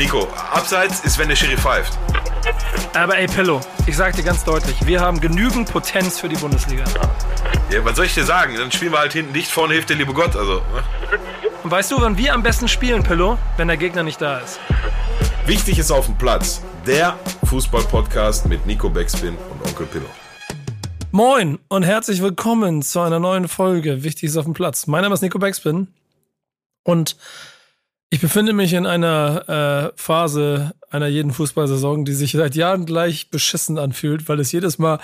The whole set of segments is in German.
Nico, abseits ist, wenn der Schiri pfeift. Aber ey, Pillow, ich sag dir ganz deutlich, wir haben genügend Potenz für die Bundesliga. Ja, was soll ich dir sagen? Dann spielen wir halt hinten dicht, vorne hilft der liebe Gott. Also, ne? Und weißt du, wann wir am besten spielen, Pillow? Wenn der Gegner nicht da ist. Wichtig ist auf dem Platz. Der Fußball-Podcast mit Nico Beckspin und Onkel Pillow. Moin und herzlich willkommen zu einer neuen Folge. Wichtig ist auf dem Platz. Mein Name ist Nico Beckspin und ich befinde mich in einer äh, Phase einer jeden Fußballsaison, die sich seit Jahren gleich beschissen anfühlt, weil es jedes Mal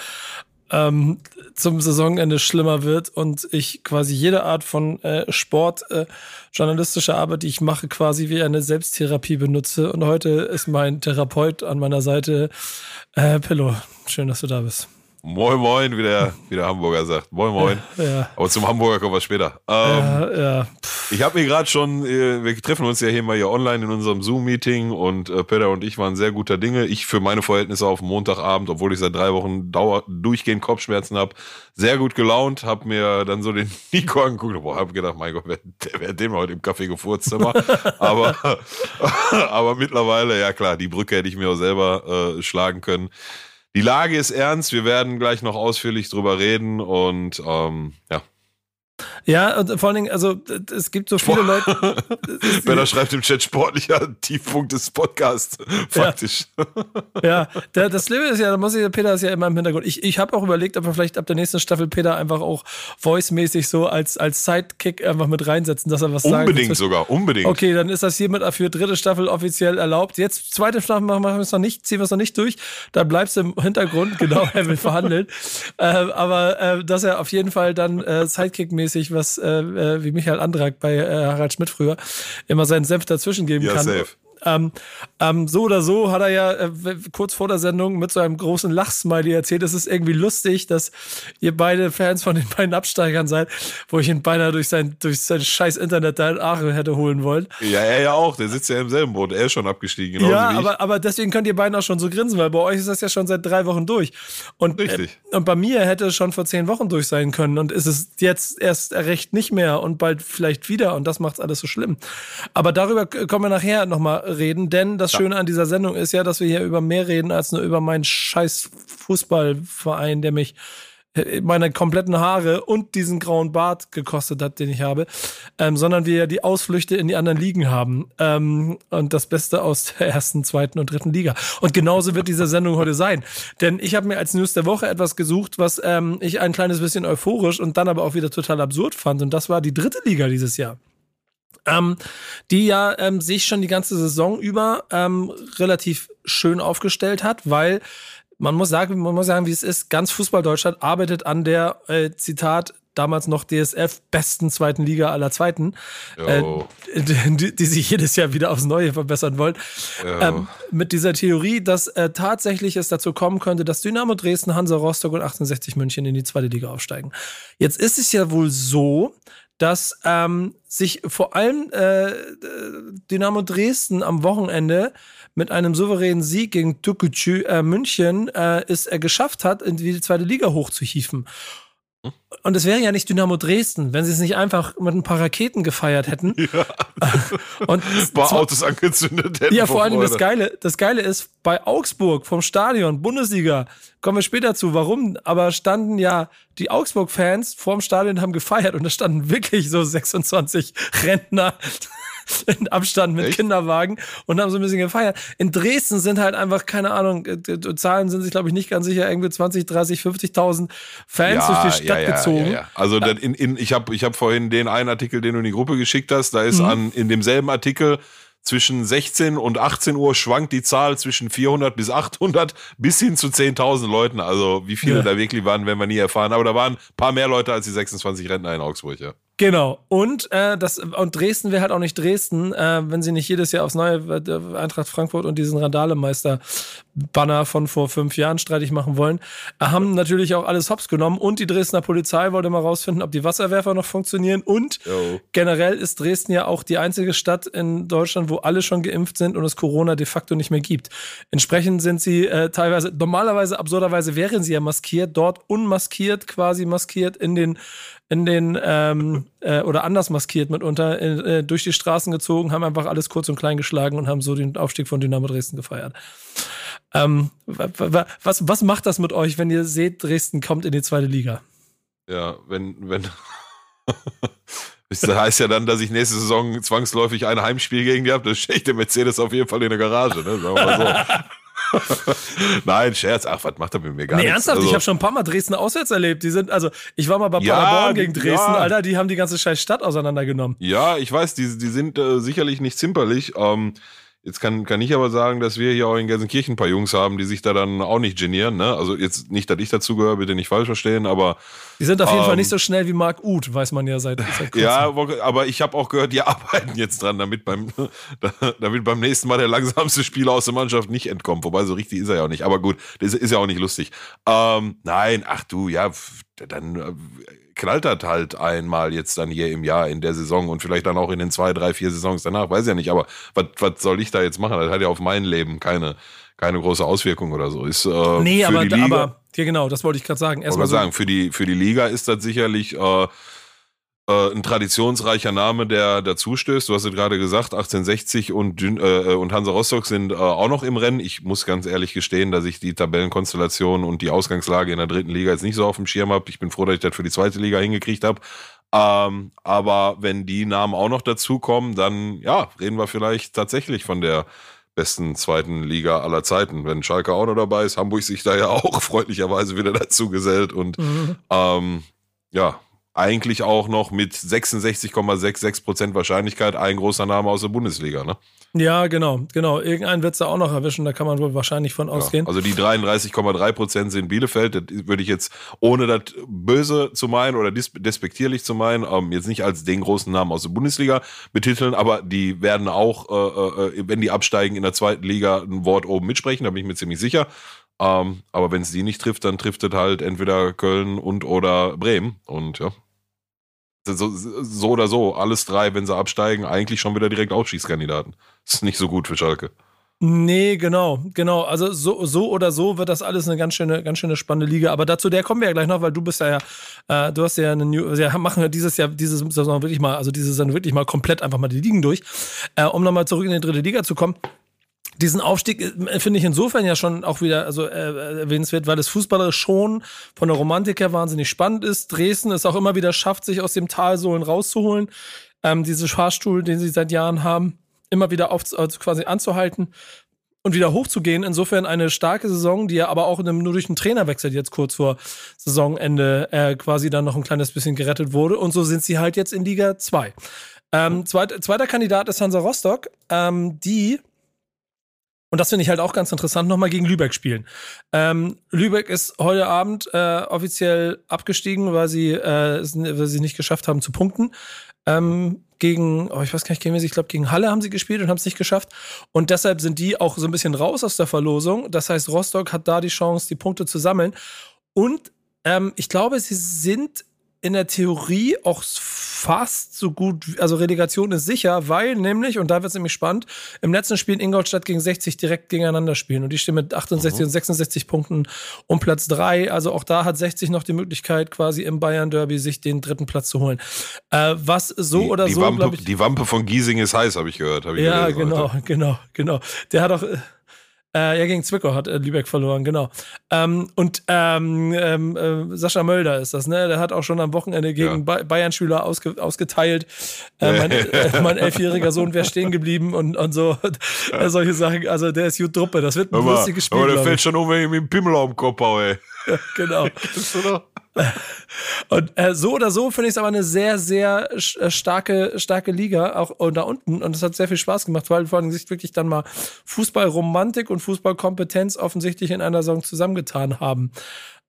ähm, zum Saisonende schlimmer wird und ich quasi jede Art von äh, Sport, äh, journalistischer Arbeit, die ich mache, quasi wie eine Selbsttherapie benutze. Und heute ist mein Therapeut an meiner Seite, äh, Pillow. Schön, dass du da bist. Moin, moin, wie der, wie der Hamburger sagt. Moin, moin. Ja. Aber zum Hamburger kommen wir später. Ähm, Ja, ja. Ich habe mir gerade schon, äh, wir treffen uns ja hier mal hier online in unserem Zoom-Meeting und äh, Peter und ich waren sehr guter Dinge. Ich für meine Verhältnisse auf Montagabend, obwohl ich seit drei Wochen dauer, durchgehend Kopfschmerzen habe, sehr gut gelaunt, habe mir dann so den Nico angeguckt, boah, habe gedacht, mein Gott, wer, der, wer hat den mal heute im Café gefurzt immer. aber, aber mittlerweile, ja klar, die Brücke hätte ich mir auch selber äh, schlagen können. Die Lage ist ernst, wir werden gleich noch ausführlich drüber reden und ähm, ja. Ja, und vor allen Dingen, also es gibt so viele Leute. Benner schreibt im Chat sportlicher Tiefpunkt des Podcasts. Faktisch. Ja, der, das Schlimme ist ja, da muss ich, Peter ist ja immer im Hintergrund. Ich, ich habe auch überlegt, ob wir vielleicht ab der nächsten Staffel Peter einfach auch voice-mäßig so als, als Sidekick einfach mit reinsetzen, dass er was sagt. Unbedingt sogar, unbedingt. Okay, dann ist das hiermit für dritte Staffel offiziell erlaubt. Jetzt zweite Staffel machen wir es noch nicht, ziehen wir es noch nicht durch. Dann bleibst du im Hintergrund, genau, er will verhandeln. äh, aber äh, dass er auf jeden Fall dann äh, Sidekick-mäßig was, äh, äh, wie Michael Andrak bei äh, Harald Schmidt früher, immer seinen Senf dazwischen geben Ja, kann. safe. Ähm, ähm, so oder so hat er ja äh, kurz vor der Sendung mit so einem großen Lachsmiley erzählt, es ist irgendwie lustig, dass ihr beide Fans von den beiden Absteigern seid, wo ich ihn beinahe durch sein, durch sein scheiß Internet da in Aachen hätte holen wollen. Ja, er ja auch. Der sitzt ja im selben Boot. Er ist schon abgestiegen. Genauso ja, wie ich. aber, aber deswegen könnt ihr beiden auch schon so grinsen, weil bei euch ist das ja schon seit drei Wochen durch. Und, Richtig. Äh, und bei mir hätte es schon vor zehn Wochen durch sein können und ist es jetzt erst recht nicht mehr und bald vielleicht wieder und das macht's alles so schlimm. Aber darüber können wir nachher nochmal reden, denn das Schöne an dieser Sendung ist ja, dass wir hier über mehr reden als nur über meinen scheiß Fußballverein, der mich äh, meine kompletten Haare und diesen grauen Bart gekostet hat, den ich habe, ähm, sondern wir ja die Ausflüchte in die anderen Ligen haben ähm, und das Beste aus der ersten, zweiten und dritten Liga. Und genauso wird diese Sendung heute sein, denn ich habe mir als News der Woche etwas gesucht, was ähm, ich ein kleines bisschen euphorisch und dann aber auch wieder total absurd fand und das war die dritte Liga dieses Jahr. Ähm, die ja ähm, sich schon die ganze Saison über ähm, relativ schön aufgestellt hat, weil man muss sagen, man muss sagen, wie es ist, ganz Fußball Deutschland arbeitet an der, äh, Zitat, damals noch DSF besten zweiten Liga aller Zweiten, äh, die, die sich jedes Jahr wieder aufs Neue verbessern wollen. Ähm, mit dieser Theorie, dass äh, tatsächlich es dazu kommen könnte, dass Dynamo Dresden, Hansa Rostock und 1860 München in die zweite Liga aufsteigen. Jetzt ist es ja wohl so, dass ähm, sich vor allem äh, Dynamo Dresden am Wochenende mit einem souveränen Sieg gegen Tukücü äh, München äh, es äh, geschafft hat, in die zweite Liga hochzuhieven. Und es wäre ja nicht Dynamo Dresden, wenn sie es nicht einfach mit ein paar Raketen gefeiert hätten. Und Ein paar zwar- Autos angezündet hätten. ja, vor allem das. Geile, das Geile ist, bei Augsburg vom Stadion, Bundesliga, kommen wir später zu, warum, aber standen ja die Augsburg-Fans vorm Stadion und haben gefeiert und da standen wirklich so 26 Rentner in Abstand mit Echt? Kinderwagen und haben so ein bisschen gefeiert. In Dresden sind halt einfach, keine Ahnung, äh, die Zahlen sind sich, glaube ich, nicht ganz sicher, irgendwie 20, 30, 50.000 Fans durch die Stadt ja, ja, gezogen. Ja, ja. Also in, in, ich habe ich hab vorhin den einen Artikel, den du in die Gruppe geschickt hast, da Mhm. ist an in demselben Artikel zwischen 16 und 18 Uhr schwankt die Zahl zwischen 400 bis 800 bis hin zu 10.000 Leuten. Also wie viele Ja. da wirklich waren, werden wir nie erfahren. Aber da waren ein paar mehr Leute als die 26 Rentner in Augsburg, ja. Genau. Und, äh, das, und Dresden wäre halt auch nicht Dresden, äh, wenn sie nicht jedes Jahr aufs neue äh, Eintracht Frankfurt und diesen Randalemeister-Banner von vor fünf Jahren streitig machen wollen. Äh, haben natürlich auch alles hops genommen und die Dresdner Polizei wollte mal rausfinden, ob die Wasserwerfer noch funktionieren. Und Jo. generell ist Dresden ja auch die einzige Stadt in Deutschland, wo alle schon geimpft sind und es Corona de facto nicht mehr gibt. Entsprechend sind sie äh, teilweise, normalerweise, absurderweise wären sie ja maskiert, dort unmaskiert, quasi maskiert in den in den ähm, äh, oder anders maskiert mitunter äh, durch die Straßen gezogen, haben einfach alles kurz und klein geschlagen und haben so den Aufstieg von Dynamo Dresden gefeiert. Ähm, was, was macht das mit euch, wenn ihr seht, Dresden kommt in die zweite Liga? Ja, wenn, wenn. Das heißt ja dann, dass ich nächste Saison zwangsläufig ein Heimspiel gegen die habe. Das stehe ich der Mercedes auf jeden Fall in der Garage, ne? Sagen wir mal so. Nein, Scherz. Ach, was macht er mit mir gar nee, nichts? ernsthaft, also, ich habe schon ein paar Mal Dresden auswärts erlebt. Die sind, also, ich war mal bei ja, Paderborn gegen Dresden, ja. Alter, die haben die ganze scheiß Stadt auseinandergenommen. Ja, ich weiß, die, die sind äh, sicherlich nicht zimperlich. Ähm, Jetzt kann, kann ich aber sagen, dass wir hier auch in Gelsenkirchen ein paar Jungs haben, die sich da dann auch nicht genieren. Ne? Also jetzt nicht, dass ich dazugehöre, bitte nicht falsch verstehen, aber. Die sind auf jeden ähm, Fall nicht so schnell wie Marc Uth, weiß man ja seit, seit kurzem. Ja, aber ich habe auch gehört, die arbeiten jetzt dran, damit beim, damit beim nächsten Mal der langsamste Spieler aus der Mannschaft nicht entkommt. Wobei so richtig ist er ja auch nicht. Aber gut, das ist ja auch nicht lustig. Ähm, nein, ach du, ja, dann äh, knallt das halt einmal jetzt dann hier im Jahr in der Saison und vielleicht dann auch in den zwei, drei, vier Saisons danach, weiß ja nicht. Aber was, soll ich da jetzt machen? Das hat ja auf mein Leben keine, keine große Auswirkung oder so. Ist, äh, nee, aber, Liga, aber ja, genau, das wollte ich gerade sagen. Erstmal so sagen, für die, für die Liga ist das sicherlich äh, äh, ein traditionsreicher Name, der dazustößt. Du hast es gerade gesagt, 1860 und, äh, und Hansa Rostock sind äh, auch noch im Rennen. Ich muss ganz ehrlich gestehen, dass ich die Tabellenkonstellation und die Ausgangslage in der dritten Liga jetzt nicht so auf dem Schirm habe. Ich bin froh, dass ich das für die zweite Liga hingekriegt habe. Ähm, aber wenn die Namen auch noch dazukommen, dann ja, reden wir vielleicht tatsächlich von der besten zweiten Liga aller Zeiten. Wenn Schalke auch noch dabei ist, Hamburg sich da ja auch freundlicherweise wieder dazu gesellt und mhm. ähm, ja, eigentlich auch noch mit 66,66 Prozent Wahrscheinlichkeit ein großer Name aus der Bundesliga, ne? Ja, genau, genau. Irgendeinen wird es da auch noch erwischen, da kann man wohl wahrscheinlich von ausgehen. Ja, also die 33,3 Prozent sind Bielefeld, das würde ich jetzt, ohne das böse zu meinen oder despektierlich zu meinen, ähm, jetzt nicht als den großen Namen aus der Bundesliga betiteln, aber die werden auch, äh, äh, wenn die absteigen in der zweiten Liga, ein Wort oben mitsprechen, da bin ich mir ziemlich sicher. Ähm, aber wenn es die nicht trifft, dann trifft es halt entweder Köln und oder Bremen und ja. So, so oder so, alles drei, wenn sie absteigen, eigentlich schon wieder direkt Aufstiegskandidaten. ist nicht so gut für Schalke. Nee, genau, genau. Also so, so oder so wird das alles eine ganz schöne, ganz schöne spannende Liga. Aber dazu der kommen wir ja gleich noch, weil du bist ja, äh, du hast ja eine New, ja, machen wir dieses Jahr, diese Saison wirklich mal, also diese Saison wirklich mal komplett einfach mal die Ligen durch, äh, um nochmal zurück in die dritte Liga zu kommen diesen Aufstieg äh, finde ich insofern ja schon auch wieder also äh, erwähnenswert, weil das Fußballer schon von der Romantik her wahnsinnig spannend ist. Dresden es auch immer wieder schafft, sich aus dem Talsohlen rauszuholen. Ähm, diese Fahrstuhl, den sie seit Jahren haben, immer wieder auf, also quasi anzuhalten und wieder hochzugehen. Insofern eine starke Saison, die ja aber auch nur durch einen Trainerwechsel jetzt kurz vor Saisonende äh, quasi dann noch ein kleines bisschen gerettet wurde. Und so sind sie halt jetzt in Liga 2. Ähm, zweit, zweiter Kandidat ist Hansa Rostock, ähm, die und das finde ich halt auch ganz interessant, nochmal gegen Lübeck spielen. Ähm, Lübeck ist heute Abend äh, offiziell abgestiegen, weil sie, äh, weil sie nicht geschafft haben zu punkten. Ähm, gegen, oh, ich weiß gar nicht, gegen ich glaube, gegen Halle haben sie gespielt und haben es nicht geschafft. Und deshalb sind die auch so ein bisschen raus aus der Verlosung. Das heißt, Rostock hat da die Chance, die Punkte zu sammeln. Und ähm, ich glaube, sie sind in der Theorie auch fast so gut, also Relegation ist sicher, weil nämlich, und da wird es nämlich spannend, im letzten Spiel in Ingolstadt gegen 60 direkt gegeneinander spielen und die stehen mit 68 mhm. und 66 Punkten um Platz 3. Also auch da hat 60 noch die Möglichkeit, quasi im Bayern Derby sich den dritten Platz zu holen. Äh, was so die, oder die so. Wampe, ich, die Wampe von Giesing ist heiß, habe ich gehört. Hab ich ja, gelesen, genau, heute. genau, genau. Der hat auch. Äh, ja, gegen Zwickau hat äh, Lübeck verloren, genau. Ähm, und ähm, ähm, äh, Sascha Mölder ist das, ne? Der hat auch schon am Wochenende gegen ja. Bayern-Schüler ausge ausgeteilt. Äh, mein, äh, mein elfjähriger Sohn wäre stehen geblieben und, und so. Solche Sachen. Also der ist gut Druppe. Das wird ein lustiges Spiel. Aber der fällt schon um, wenn ich mit dem Pimmel auf dem Kopf haue. Ja, genau. Und äh, so oder so finde ich es aber eine sehr, sehr äh, starke, starke Liga, auch da unten. Und es hat sehr viel Spaß gemacht, weil vor allem sich wirklich dann mal Fußballromantik und Fußballkompetenz offensichtlich in einer Saison zusammengetan haben.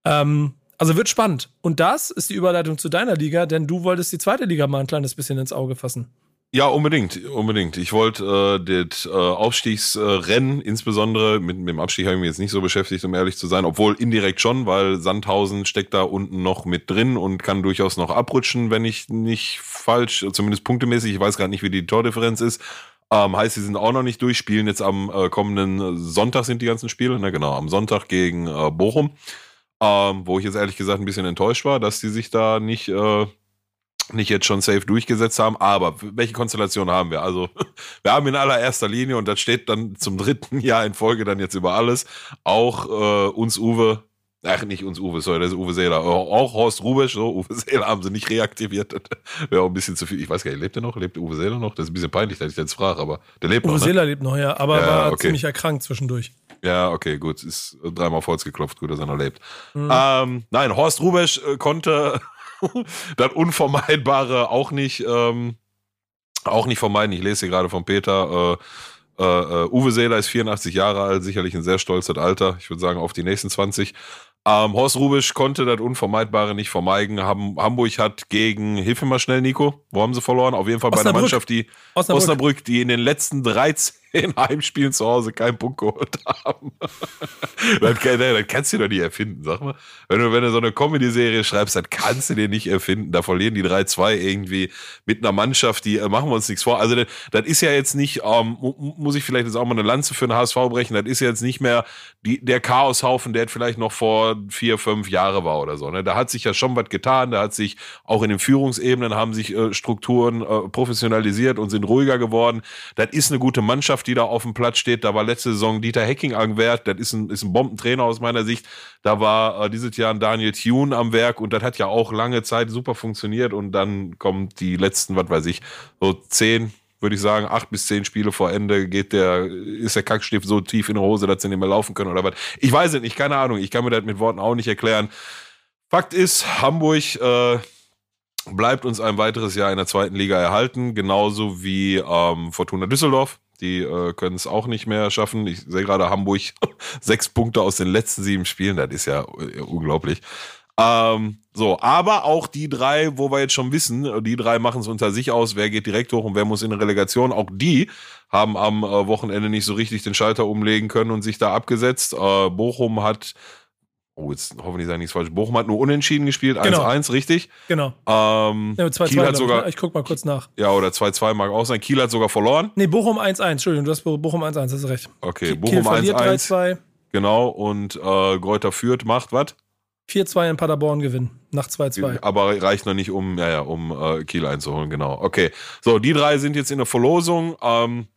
Ähm, also wird spannend. Und das ist die Überleitung zu deiner Liga, denn du wolltest die zweite Liga mal ein kleines bisschen ins Auge fassen. Ja, unbedingt, unbedingt. Ich wollte äh, das äh, Aufstiegsrennen, insbesondere mit, mit dem Abstieg habe ich mich jetzt nicht so beschäftigt, um ehrlich zu sein, obwohl indirekt schon, weil Sandhausen steckt da unten noch mit drin und kann durchaus noch abrutschen, wenn ich nicht falsch, zumindest punktemäßig, ich weiß gerade nicht, wie die Tordifferenz ist. Ähm, heißt, sie sind auch noch nicht durch, spielen jetzt am äh, kommenden Sonntag sind die ganzen Spiele, ne, genau, am Sonntag gegen äh, Bochum. Ähm, wo ich jetzt ehrlich gesagt ein bisschen enttäuscht war, dass die sich da nicht äh, nicht jetzt schon safe durchgesetzt haben. Aber welche Konstellation haben wir? Also, wir haben in allererster Linie, und das steht dann zum dritten Jahr in Folge dann jetzt über alles, auch äh, uns Uwe, ach nicht uns Uwe, sorry, das ist Uwe Seeler, auch Horst Rubisch, so, Uwe Seeler haben sie nicht reaktiviert. Wäre auch ein bisschen zu viel. Ich weiß gar nicht, lebt er noch? Lebt Uwe Seeler noch? Das ist ein bisschen peinlich, dass ich jetzt frage, aber der lebt Uwe noch. Uwe ne? Seeler lebt noch, ja, aber ja, war okay. ziemlich erkrankt zwischendurch. Ja, okay, gut. Ist dreimal auf Holz geklopft, gut, dass er noch lebt. Mhm. Ähm, nein, Horst Rubesch äh, konnte das Unvermeidbare auch nicht, ähm, auch nicht vermeiden. Ich lese hier gerade von Peter. Äh, äh Uwe Seeler ist 84 Jahre alt, sicherlich ein sehr stolzes Alter. Ich würde sagen, auf die nächsten 20. Ähm, Horst Rubisch konnte das Unvermeidbare nicht vermeiden. Hamburg hat gegen, hilf mir mal schnell, Nico, wo haben sie verloren? Auf jeden Fall bei einer Mannschaft, die Osnabrück. Osnabrück, die in den letzten 13 in Heimspielen zu Hause keinen Punkt geholt haben. das, kann, das kannst du doch nicht erfinden, sag mal. Wenn du, wenn du so eine Comedy-Serie schreibst, das kannst du dir nicht erfinden. Da verlieren die 3-2 irgendwie mit einer Mannschaft, die äh, machen wir uns nichts vor. Also das, das ist ja jetzt nicht, ähm, muss ich vielleicht jetzt auch mal eine Lanze für den HSV brechen, das ist ja jetzt nicht mehr die, der Chaoshaufen, der vielleicht noch vor vier, fünf Jahre war oder so. Ne? Da hat sich ja schon was getan, da hat sich auch in den Führungsebenen haben sich äh, Strukturen äh, professionalisiert und sind ruhiger geworden. Das ist eine gute Mannschaft die da auf dem Platz steht. Da war letzte Saison Dieter Hecking am Werk. Das ist ein, ist ein Bombentrainer aus meiner Sicht. Da war äh, dieses Jahr ein Daniel Thune am Werk und das hat ja auch lange Zeit super funktioniert. Und dann kommt die letzten, was weiß ich, so zehn, würde ich sagen, acht bis zehn Spiele vor Ende geht der, ist der Kackstift so tief in der Hose, dass sie nicht mehr laufen können oder was. Ich weiß es nicht, keine Ahnung. Ich kann mir das mit Worten auch nicht erklären. Fakt ist, Hamburg äh, bleibt uns ein weiteres Jahr in der zweiten Liga erhalten, genauso wie ähm, Fortuna Düsseldorf. Die äh, können es auch nicht mehr schaffen. Ich sehe gerade Hamburg sechs Punkte aus den letzten sieben Spielen. Das ist ja äh, unglaublich. Ähm, so, aber auch die drei, wo wir jetzt schon wissen, die drei machen es unter sich aus, wer geht direkt hoch und wer muss in eine Relegation. Auch die haben am äh, Wochenende nicht so richtig den Schalter umlegen können und sich da abgesetzt. Äh, Bochum hat Oh, jetzt hoffentlich sage ich nichts falsch. Bochum hat nur unentschieden gespielt, 1-1, genau. richtig? Genau. Ähm, ja, 2 -2, Kiel hat sogar. Ich, ich guck mal kurz nach. Ja, oder 2-2 mag auch sein. Kiel hat sogar verloren. Nee, Bochum 1-1. Entschuldigung, du hast Bochum 1-1, hast recht. Okay, Bochum 1-1. Genau, und äh, Gräuter führt, macht was? 4-2 in Paderborn gewinnen, nach 2-2. Aber reicht noch nicht, um, ja, ja, um äh, Kiel einzuholen, genau. Okay. So, die drei sind jetzt in der Verlosung. Ähm,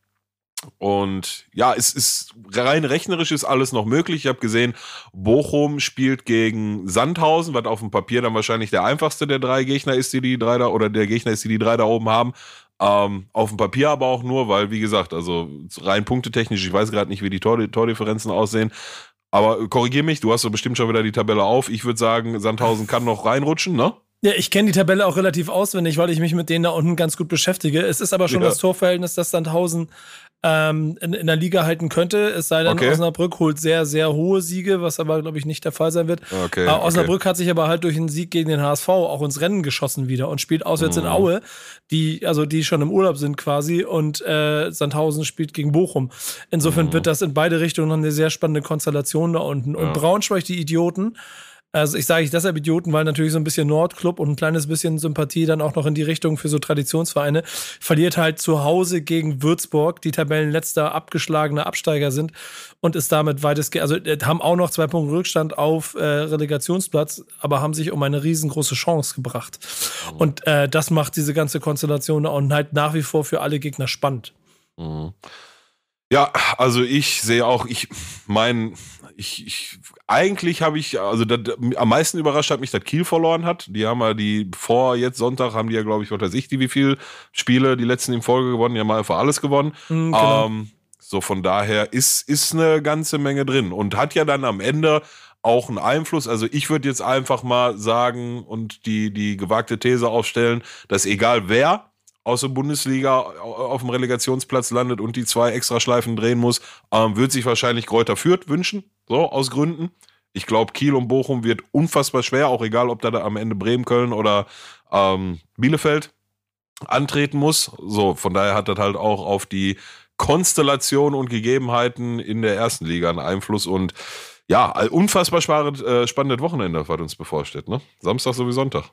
und ja, es ist rein rechnerisch ist alles noch möglich. Ich habe gesehen, Bochum spielt gegen Sandhausen, was auf dem Papier dann wahrscheinlich der einfachste der drei Gegner ist, die die drei da oder der Gegner ist, die die drei da oben haben. Ähm, auf dem Papier aber auch nur, weil wie gesagt, also rein punktetechnisch, ich weiß gerade nicht, wie die Tor Tordifferenzen aussehen. Aber korrigier mich, du hast so bestimmt schon wieder die Tabelle auf. Ich würde sagen, Sandhausen kann noch reinrutschen, ne? Ja, ich kenne die Tabelle auch relativ auswendig, weil ich mich mit denen da unten ganz gut beschäftige. Es ist aber schon ja. das Torverhältnis, dass Sandhausen ähm, in, in, der Liga halten könnte. Es sei denn, okay. Osnabrück holt sehr, sehr hohe Siege, was aber, glaube ich, nicht der Fall sein wird. Okay, äh, Osnabrück okay. hat sich aber halt durch einen Sieg gegen den HSV auch ins Rennen geschossen wieder und spielt auswärts mhm. in Aue, die, also die schon im Urlaub sind quasi, und äh, Sandhausen spielt gegen Bochum. Insofern mhm. wird das in beide Richtungen eine sehr spannende Konstellation da unten. Und ja. Braunschweig, die Idioten, also ich sage ich deshalb Idioten, weil natürlich so ein bisschen Nordclub und ein kleines bisschen Sympathie dann auch noch in die Richtung für so Traditionsvereine verliert halt zu Hause gegen Würzburg, die Tabellenletzter abgeschlagene Absteiger sind und ist damit weitestgehend, also äh, haben auch noch zwei Punkte Rückstand auf äh, Relegationsplatz, aber haben sich um eine riesengroße Chance gebracht. Mhm. Und äh, das macht diese ganze Konstellation und halt nach wie vor für alle Gegner spannend. Mhm. Ja, also ich sehe auch, ich mein, ich, ich eigentlich habe ich, also das, am meisten überrascht hat mich, dass Kiel verloren hat. Die haben ja die, vor jetzt Sonntag haben die ja, glaube ich, was weiß ich, die wie viel Spiele, die letzten in Folge gewonnen, die haben einfach alles gewonnen. Mhm, genau. ähm, so von daher ist, ist eine ganze Menge drin und hat ja dann am Ende auch einen Einfluss. Also ich würde jetzt einfach mal sagen und die, die gewagte These aufstellen, dass egal wer aus der Bundesliga auf dem Relegationsplatz landet und die zwei Extraschleifen drehen muss, ähm, wird sich wahrscheinlich Kräuter Fürth wünschen, so aus Gründen. Ich glaube, Kiel und Bochum wird unfassbar schwer, auch egal, ob da, da am Ende Bremen, Köln oder ähm, Bielefeld antreten muss. So, von daher hat das halt auch auf die Konstellation und Gegebenheiten in der ersten Liga einen Einfluss und ja, unfassbar äh, spannendes Wochenende, was uns bevorsteht, ne? Samstag sowie Sonntag.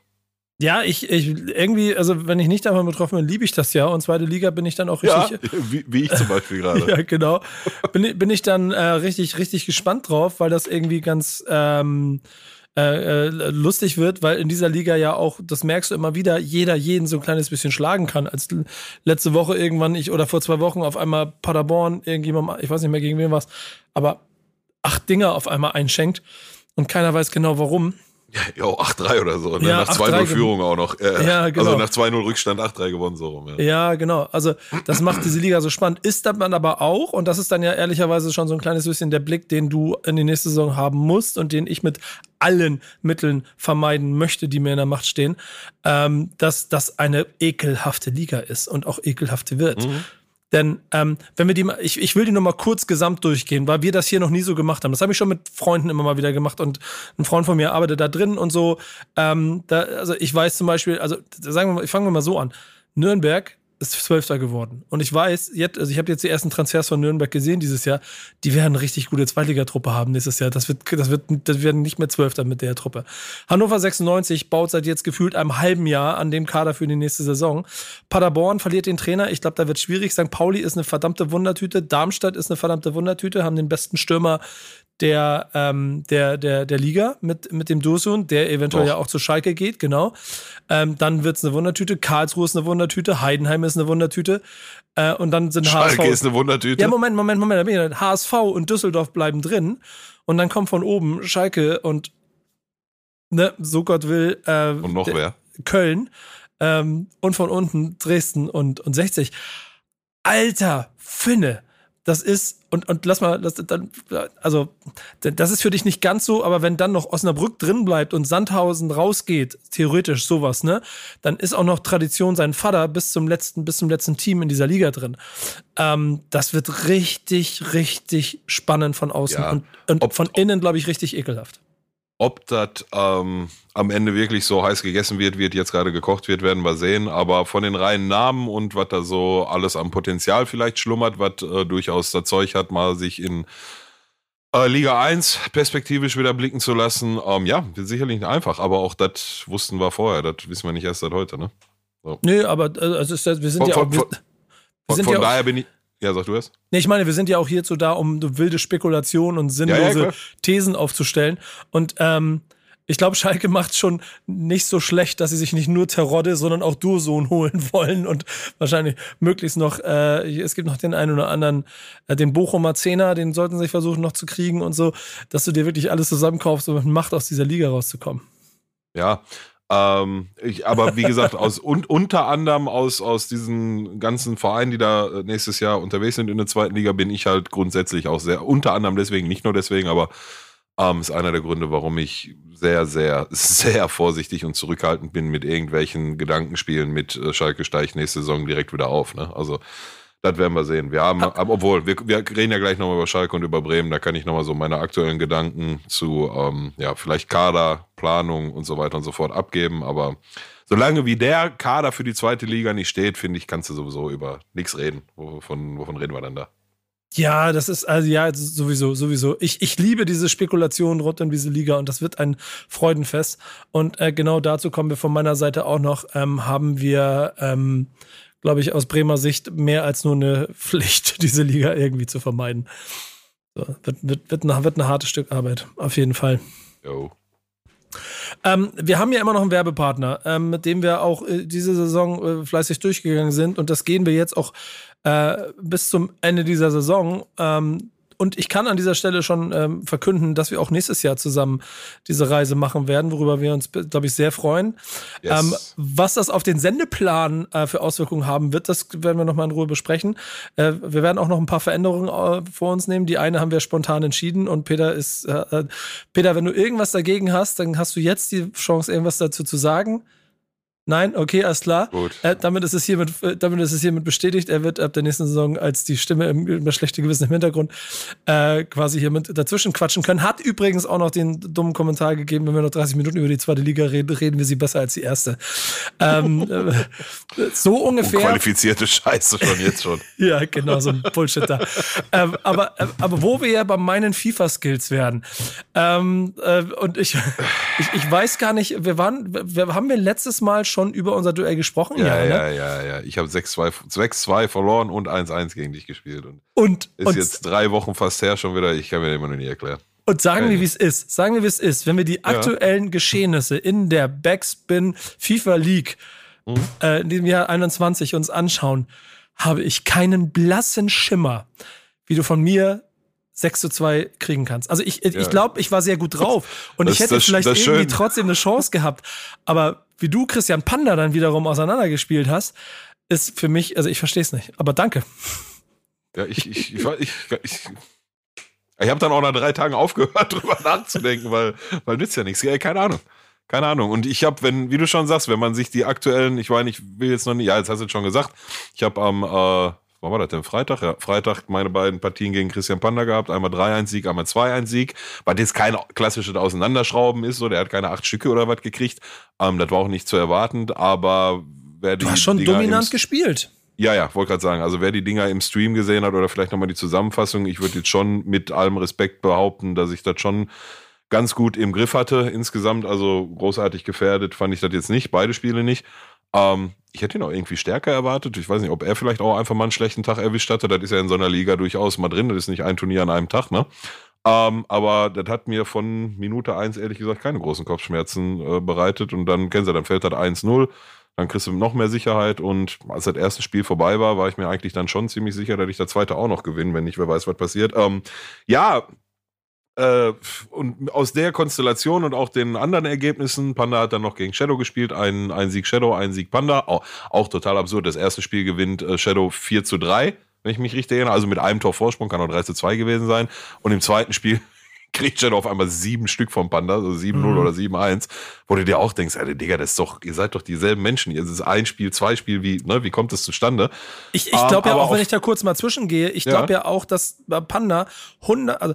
Ja, ich, ich irgendwie, also wenn ich nicht davon betroffen bin, liebe ich das ja. Und zweite Liga bin ich dann auch richtig. Ja, wie, wie ich zum Beispiel gerade. ja, genau. Bin, bin ich dann äh, richtig, richtig gespannt drauf, weil das irgendwie ganz, ähm, äh, äh, lustig wird, weil in dieser Liga ja auch, das merkst du immer wieder, jeder jeden so ein kleines bisschen schlagen kann. Als letzte Woche irgendwann ich oder vor zwei Wochen auf einmal Paderborn irgendjemand, ich weiß nicht mehr gegen wen was, aber acht Dinger auf einmal einschenkt und keiner weiß genau warum. Ja, jo, 8-3 oder so. Ne? Ja, nach 2-0 Führung auch noch. Äh, ja, genau. Also nach 2-0 Rückstand 8-3 gewonnen, so rum. Ja. ja, genau. Also das macht diese Liga so spannend. Ist man aber auch, und das ist dann ja ehrlicherweise schon so ein kleines bisschen der Blick, den du in die nächste Saison haben musst und den ich mit allen Mitteln vermeiden möchte, die mir in der Macht stehen, ähm, dass das eine ekelhafte Liga ist und auch ekelhafte wird. Mhm. Denn ähm, wenn wir die ich, ich will die nur mal kurz gesamt durchgehen, weil wir das hier noch nie so gemacht haben. Das habe ich schon mit Freunden immer mal wieder gemacht und ein Freund von mir arbeitet da drin und so. Ähm, da, also ich weiß zum Beispiel, also sagen wir mal, fangen wir mal so an. Nürnberg ist Zwölfter geworden. Und ich weiß, jetzt, also ich habe jetzt die ersten Transfers von Nürnberg gesehen dieses Jahr, die werden eine richtig gute Zweitligatruppe haben nächstes Jahr. Das wird, das wird, das werden nicht mehr Zwölfter mit der Truppe. Hannover 96 baut seit jetzt gefühlt einem halben Jahr an dem Kader für die nächste Saison. Paderborn verliert den Trainer. Ich glaube, da wird schwierig. St. Pauli ist eine verdammte Wundertüte. Darmstadt ist eine verdammte Wundertüte, haben den besten Stürmer der, ähm, der, der, der Liga mit, mit dem Dursun, der eventuell Och. ja auch zu Schalke geht, genau. Ähm, dann wird's eine Wundertüte. Karlsruhe ist eine Wundertüte. Heidenheim ist eine Wundertüte. Äh, und dann sind Schalke HSV. ist eine Wundertüte. Ja, Moment, Moment, Moment. HSV und Düsseldorf bleiben drin. Und dann kommt von oben Schalke und, ne, so Gott will, äh, und noch wer? Köln. Ähm, und von unten Dresden und, und 60. Alter Finne das ist, und, und lass mal, das, dann, also, das ist für dich nicht ganz so, aber wenn dann noch Osnabrück drin bleibt und Sandhausen rausgeht, theoretisch sowas, ne, dann ist auch noch Tradition sein Vater bis zum letzten, bis zum letzten Team in dieser Liga drin. Ähm, das wird richtig, richtig spannend von außen ja, und, und ob, von innen, glaube ich, richtig ekelhaft. Ob das ähm, am Ende wirklich so heiß gegessen wird, wird jetzt gerade gekocht wird, werden wir sehen. Aber von den reinen Namen und was da so alles am Potenzial vielleicht schlummert, was äh, durchaus das Zeug hat, mal sich in äh, Liga 1 perspektivisch wieder blicken zu lassen, ähm, ja, wird sicherlich nicht einfach. Aber auch das wussten wir vorher. Das wissen wir nicht erst seit heute, ne? So. Nö, aber äh, also wir sind von, ja auch. Wir von, von ja daher bin ich. Ja, sag du es. Nee, ich meine, wir sind ja auch hierzu da, um wilde Spekulationen und sinnlose ja, ja, Thesen aufzustellen. Und ähm, ich glaube, Schalke macht schon nicht so schlecht, dass sie sich nicht nur Terodde, sondern auch Dursohn holen wollen und wahrscheinlich möglichst noch, äh, es gibt noch den einen oder anderen, äh, den Bochumer Zehner, den sollten sie sich versuchen noch zu kriegen und so, dass du dir wirklich alles zusammenkaufst, um mit Macht aus dieser Liga rauszukommen. Ja, ähm, ich, aber wie gesagt, aus und unter anderem aus, aus diesen ganzen Vereinen, die da äh, nächstes Jahr unterwegs sind in der zweiten Liga, bin ich halt grundsätzlich auch sehr, unter anderem deswegen, nicht nur deswegen, aber ähm, ist einer der Gründe, warum ich sehr, sehr, sehr vorsichtig und zurückhaltend bin mit irgendwelchen Gedankenspielen mit äh, Schalke steigt nächste Saison direkt wieder auf. Ne? Also das werden wir sehen. Wir haben, aber, obwohl, wir, wir reden ja gleich nochmal über Schalke und über Bremen, da kann ich nochmal so meine aktuellen Gedanken zu, ähm, ja, vielleicht Kader, Planung und so weiter und so fort abgeben. Aber solange wie der Kader für die zweite Liga nicht steht, finde ich, kannst du sowieso über nichts reden. Wovon, wovon reden wir dann da? Ja, das ist also ja sowieso sowieso. Ich, ich liebe diese Spekulation rund um diese Liga und das wird ein Freudenfest. Und äh, genau dazu kommen wir von meiner Seite auch noch. Ähm, haben wir ähm, glaube ich, aus Bremer Sicht mehr als nur eine Pflicht, diese Liga irgendwie zu vermeiden. So, wird, wird, wird, eine, wird eine harte Stück Arbeit, auf jeden Fall. Jo. Ähm, wir haben ja immer noch einen Werbepartner, ähm, mit dem wir auch äh, diese Saison äh, fleißig durchgegangen sind und das gehen wir jetzt auch äh, bis zum Ende dieser Saison. Ähm, und ich kann an dieser Stelle schon ähm, verkünden, dass wir auch nächstes Jahr zusammen diese Reise machen werden, worüber wir uns, glaube ich, sehr freuen. Yes. Ähm, was das auf den Sendeplan äh, für Auswirkungen haben wird, das werden wir nochmal in Ruhe besprechen. Äh, wir werden auch noch ein paar Veränderungen äh, vor uns nehmen. Die eine haben wir spontan entschieden und Peter ist, äh, äh, Peter, wenn du irgendwas dagegen hast, dann hast du jetzt die Chance, irgendwas dazu zu sagen. Nein, okay, alles klar. Gut. Äh, damit, ist es hiermit, äh, damit ist es hiermit bestätigt. Er wird ab der nächsten Saison als die Stimme im, im schlechte Gewissen im Hintergrund äh, quasi hier mit dazwischen quatschen können. Hat übrigens auch noch den dummen Kommentar gegeben, wenn wir noch 30 Minuten über die zweite Liga reden, reden wir sie besser als die erste. ähm, äh, so ungefähr. Qualifizierte Scheiße schon jetzt schon. ja, genau, so ein Bullshit da. ähm, aber, äh, aber wo wir ja bei meinen FIFA-Skills werden. Ähm, äh, und ich, ich, ich weiß gar nicht, wir waren, wir, haben wir letztes Mal schon schon über unser Duell gesprochen? Ja, ja, ne? ja, ja, ja. Ich habe 6-2 verloren und 1-1 gegen dich gespielt. Und, und ist und, jetzt drei Wochen fast her schon wieder. Ich kann mir immer noch nie erklären. Und sagen wir, wie es ist. Sagen wir, wie es ist. Wenn wir die aktuellen ja. Geschehnisse in der Backspin FIFA League mhm. äh, in diesem Jahr 21 uns anschauen, habe ich keinen blassen Schimmer, wie du von mir 6 zu 2 kriegen kannst. Also ich, ich ja. glaube, ich war sehr gut drauf und das, ich hätte das, vielleicht das irgendwie schön. trotzdem eine Chance gehabt. Aber wie du Christian Panda dann wiederum auseinandergespielt hast, ist für mich, also ich verstehe es nicht. Aber danke. Ja, ich, ich, ich, ich, ich, ich habe dann auch nach drei Tagen aufgehört, drüber nachzudenken, weil, weil nützt ja nichts. Keine Ahnung. Keine Ahnung. Und ich habe, wenn, wie du schon sagst, wenn man sich die aktuellen, ich meine, ich will jetzt noch nicht, ja, jetzt hast du es schon gesagt, ich habe am, äh, wann war das denn? Freitag? Ja, Freitag meine beiden Partien gegen Christian Panda gehabt. Einmal 3-1-Sieg, einmal 2-1-Sieg. Weil das kein klassisches Auseinanderschrauben ist, so. Der hat keine acht Stücke oder was gekriegt. Ähm, das war auch nicht zu erwarten, aber wer die. Du hast schon Dinger dominant gespielt. Ja, ja, wollte gerade sagen, also wer die Dinger im Stream gesehen hat oder vielleicht nochmal die Zusammenfassung, ich würde jetzt schon mit allem Respekt behaupten, dass ich das schon ganz gut im Griff hatte insgesamt. Also großartig gefährdet fand ich das jetzt nicht, beide Spiele nicht. Ähm, ich hätte ihn auch irgendwie stärker erwartet. Ich weiß nicht, ob er vielleicht auch einfach mal einen schlechten Tag erwischt hatte. Das ist ja in so einer Liga durchaus mal drin. Das ist nicht ein Turnier an einem Tag, ne? Ähm, aber das hat mir von Minute eins ehrlich gesagt keine großen Kopfschmerzen äh, bereitet. Und dann, kennen Sie, dann fällt das 1-0. Dann kriegst du noch mehr Sicherheit. Und als das erste Spiel vorbei war, war ich mir eigentlich dann schon ziemlich sicher, dass ich das zweite auch noch gewinne, wenn nicht wer weiß, was passiert. Ähm, ja, äh, und aus der Konstellation und auch den anderen Ergebnissen, Panda hat dann noch gegen Shadow gespielt, ein, ein Sieg Shadow, ein Sieg Panda. Auch, auch total absurd. Das erste Spiel gewinnt äh, Shadow 4 zu 3, wenn ich mich richtig erinnere. Also mit einem Tor Vorsprung, kann auch 3 zu 2 gewesen sein. Und im zweiten Spiel kriegt Shadow auf einmal sieben Stück vom Panda, also 7-0 mhm. oder 7-1, wo du dir auch denkst, Alter, Digga, das ist doch, ihr seid doch dieselben Menschen. Ihr ist ein Spiel, zwei Spiel, wie, ne, wie kommt das zustande? Ich, ich glaube um, ja auch, wenn ich da kurz mal zwischengehe, ich glaube ja. ja auch, dass Panda 100, also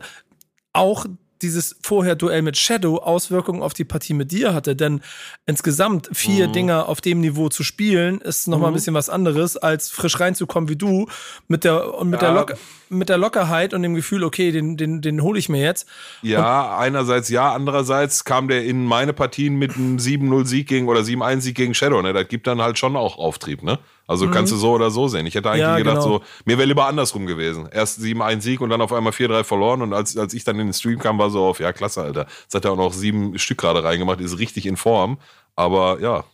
auch dieses Vorher-Duell mit Shadow Auswirkungen auf die Partie mit dir hatte. Denn insgesamt vier mhm. Dinger auf dem Niveau zu spielen, ist nochmal mhm. ein bisschen was anderes, als frisch reinzukommen wie du mit der, und mit, ja. der, Lock, mit der Lockerheit und dem Gefühl, okay, den, den, den hole ich mir jetzt. Ja, und einerseits ja, andererseits kam der in meine Partien mit einem 7-0-Sieg gegen oder 7-1-Sieg gegen Shadow. Ne? Das gibt dann halt schon auch Auftrieb, ne? Also mhm. kannst du so oder so sehen. Ich hätte eigentlich ja, gedacht, genau. so, mir wäre lieber andersrum gewesen. Erst 7-1 Sieg und dann auf einmal 4-3 verloren. Und als, als ich dann in den Stream kam, war so auf, ja, klasse, Alter. Jetzt hat er auch noch sieben Stück gerade reingemacht, ist richtig in Form. Aber ja,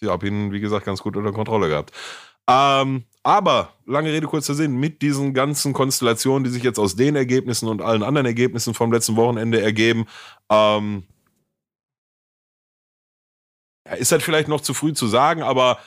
ich habe ihn, wie gesagt, ganz gut unter Kontrolle gehabt. Ähm, aber, lange Rede, kurzer Sinn, mit diesen ganzen Konstellationen, die sich jetzt aus den Ergebnissen und allen anderen Ergebnissen vom letzten Wochenende ergeben, ähm, ja, ist das vielleicht noch zu früh zu sagen, aber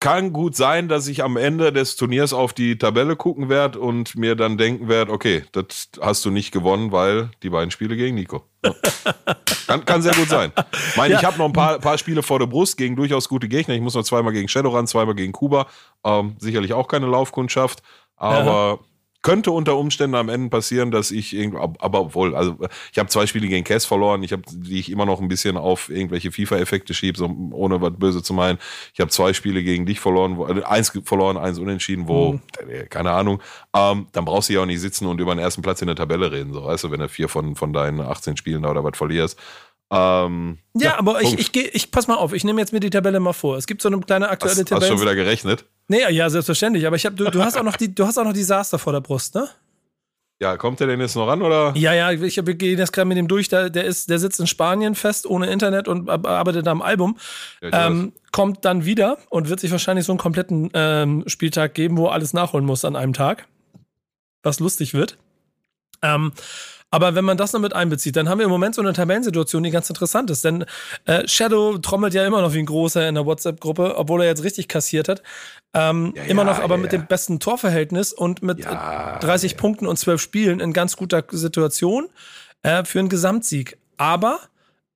kann gut sein, dass ich am Ende des Turniers auf die Tabelle gucken werde und mir dann denken werde, okay, das hast du nicht gewonnen, weil die beiden Spiele gegen Nico. kann, kann, sehr gut sein. Ich meine, ja. ich habe noch ein paar, paar, Spiele vor der Brust gegen durchaus gute Gegner. Ich muss noch zweimal gegen Shadowrun, zweimal gegen Kuba. Ähm, sicherlich auch keine Laufkundschaft, aber ja könnte unter Umständen am Ende passieren, dass ich irgendwie, aber obwohl, also ich habe zwei Spiele gegen Cass verloren, ich habe, die ich immer noch ein bisschen auf irgendwelche FIFA-Effekte schiebe, so, ohne was böse zu meinen. Ich habe zwei Spiele gegen dich verloren, wo, also eins verloren, eins unentschieden, wo, mhm. keine Ahnung, ähm, dann brauchst du ja auch nicht sitzen und über den ersten Platz in der Tabelle reden, so weißt du, wenn du vier von, von deinen 18 Spielen da oder was verlierst. Ähm, ja, ja, aber ich, ich, ich, ich pass mal auf, ich nehme jetzt mir die Tabelle mal vor. Es gibt so eine kleine aktuelle hast, Tabelle. Hast du schon wieder gerechnet? Nee, ja, selbstverständlich. Aber ich hab, du, du hast auch noch die, du hast auch noch Disaster vor der Brust, ne? Ja, kommt der denn jetzt noch ran oder? Ja, ja, ich, gehe jetzt gerade mit dem durch. Der, der, ist, der sitzt in Spanien fest, ohne Internet und arbeitet am Album. Ja, ähm, kommt dann wieder und wird sich wahrscheinlich so einen kompletten ähm, Spieltag geben, wo alles nachholen muss an einem Tag. Was lustig wird. Ähm, aber wenn man das noch mit einbezieht, dann haben wir im Moment so eine Tabellensituation, die ganz interessant ist. Denn äh, Shadow trommelt ja immer noch wie ein großer in der WhatsApp-Gruppe, obwohl er jetzt richtig kassiert hat. Ähm, ja, immer noch aber ja, mit dem besten Torverhältnis und mit 30 Punkten und 12 Spielen in ganz guter Situation äh, für einen Gesamtsieg. Aber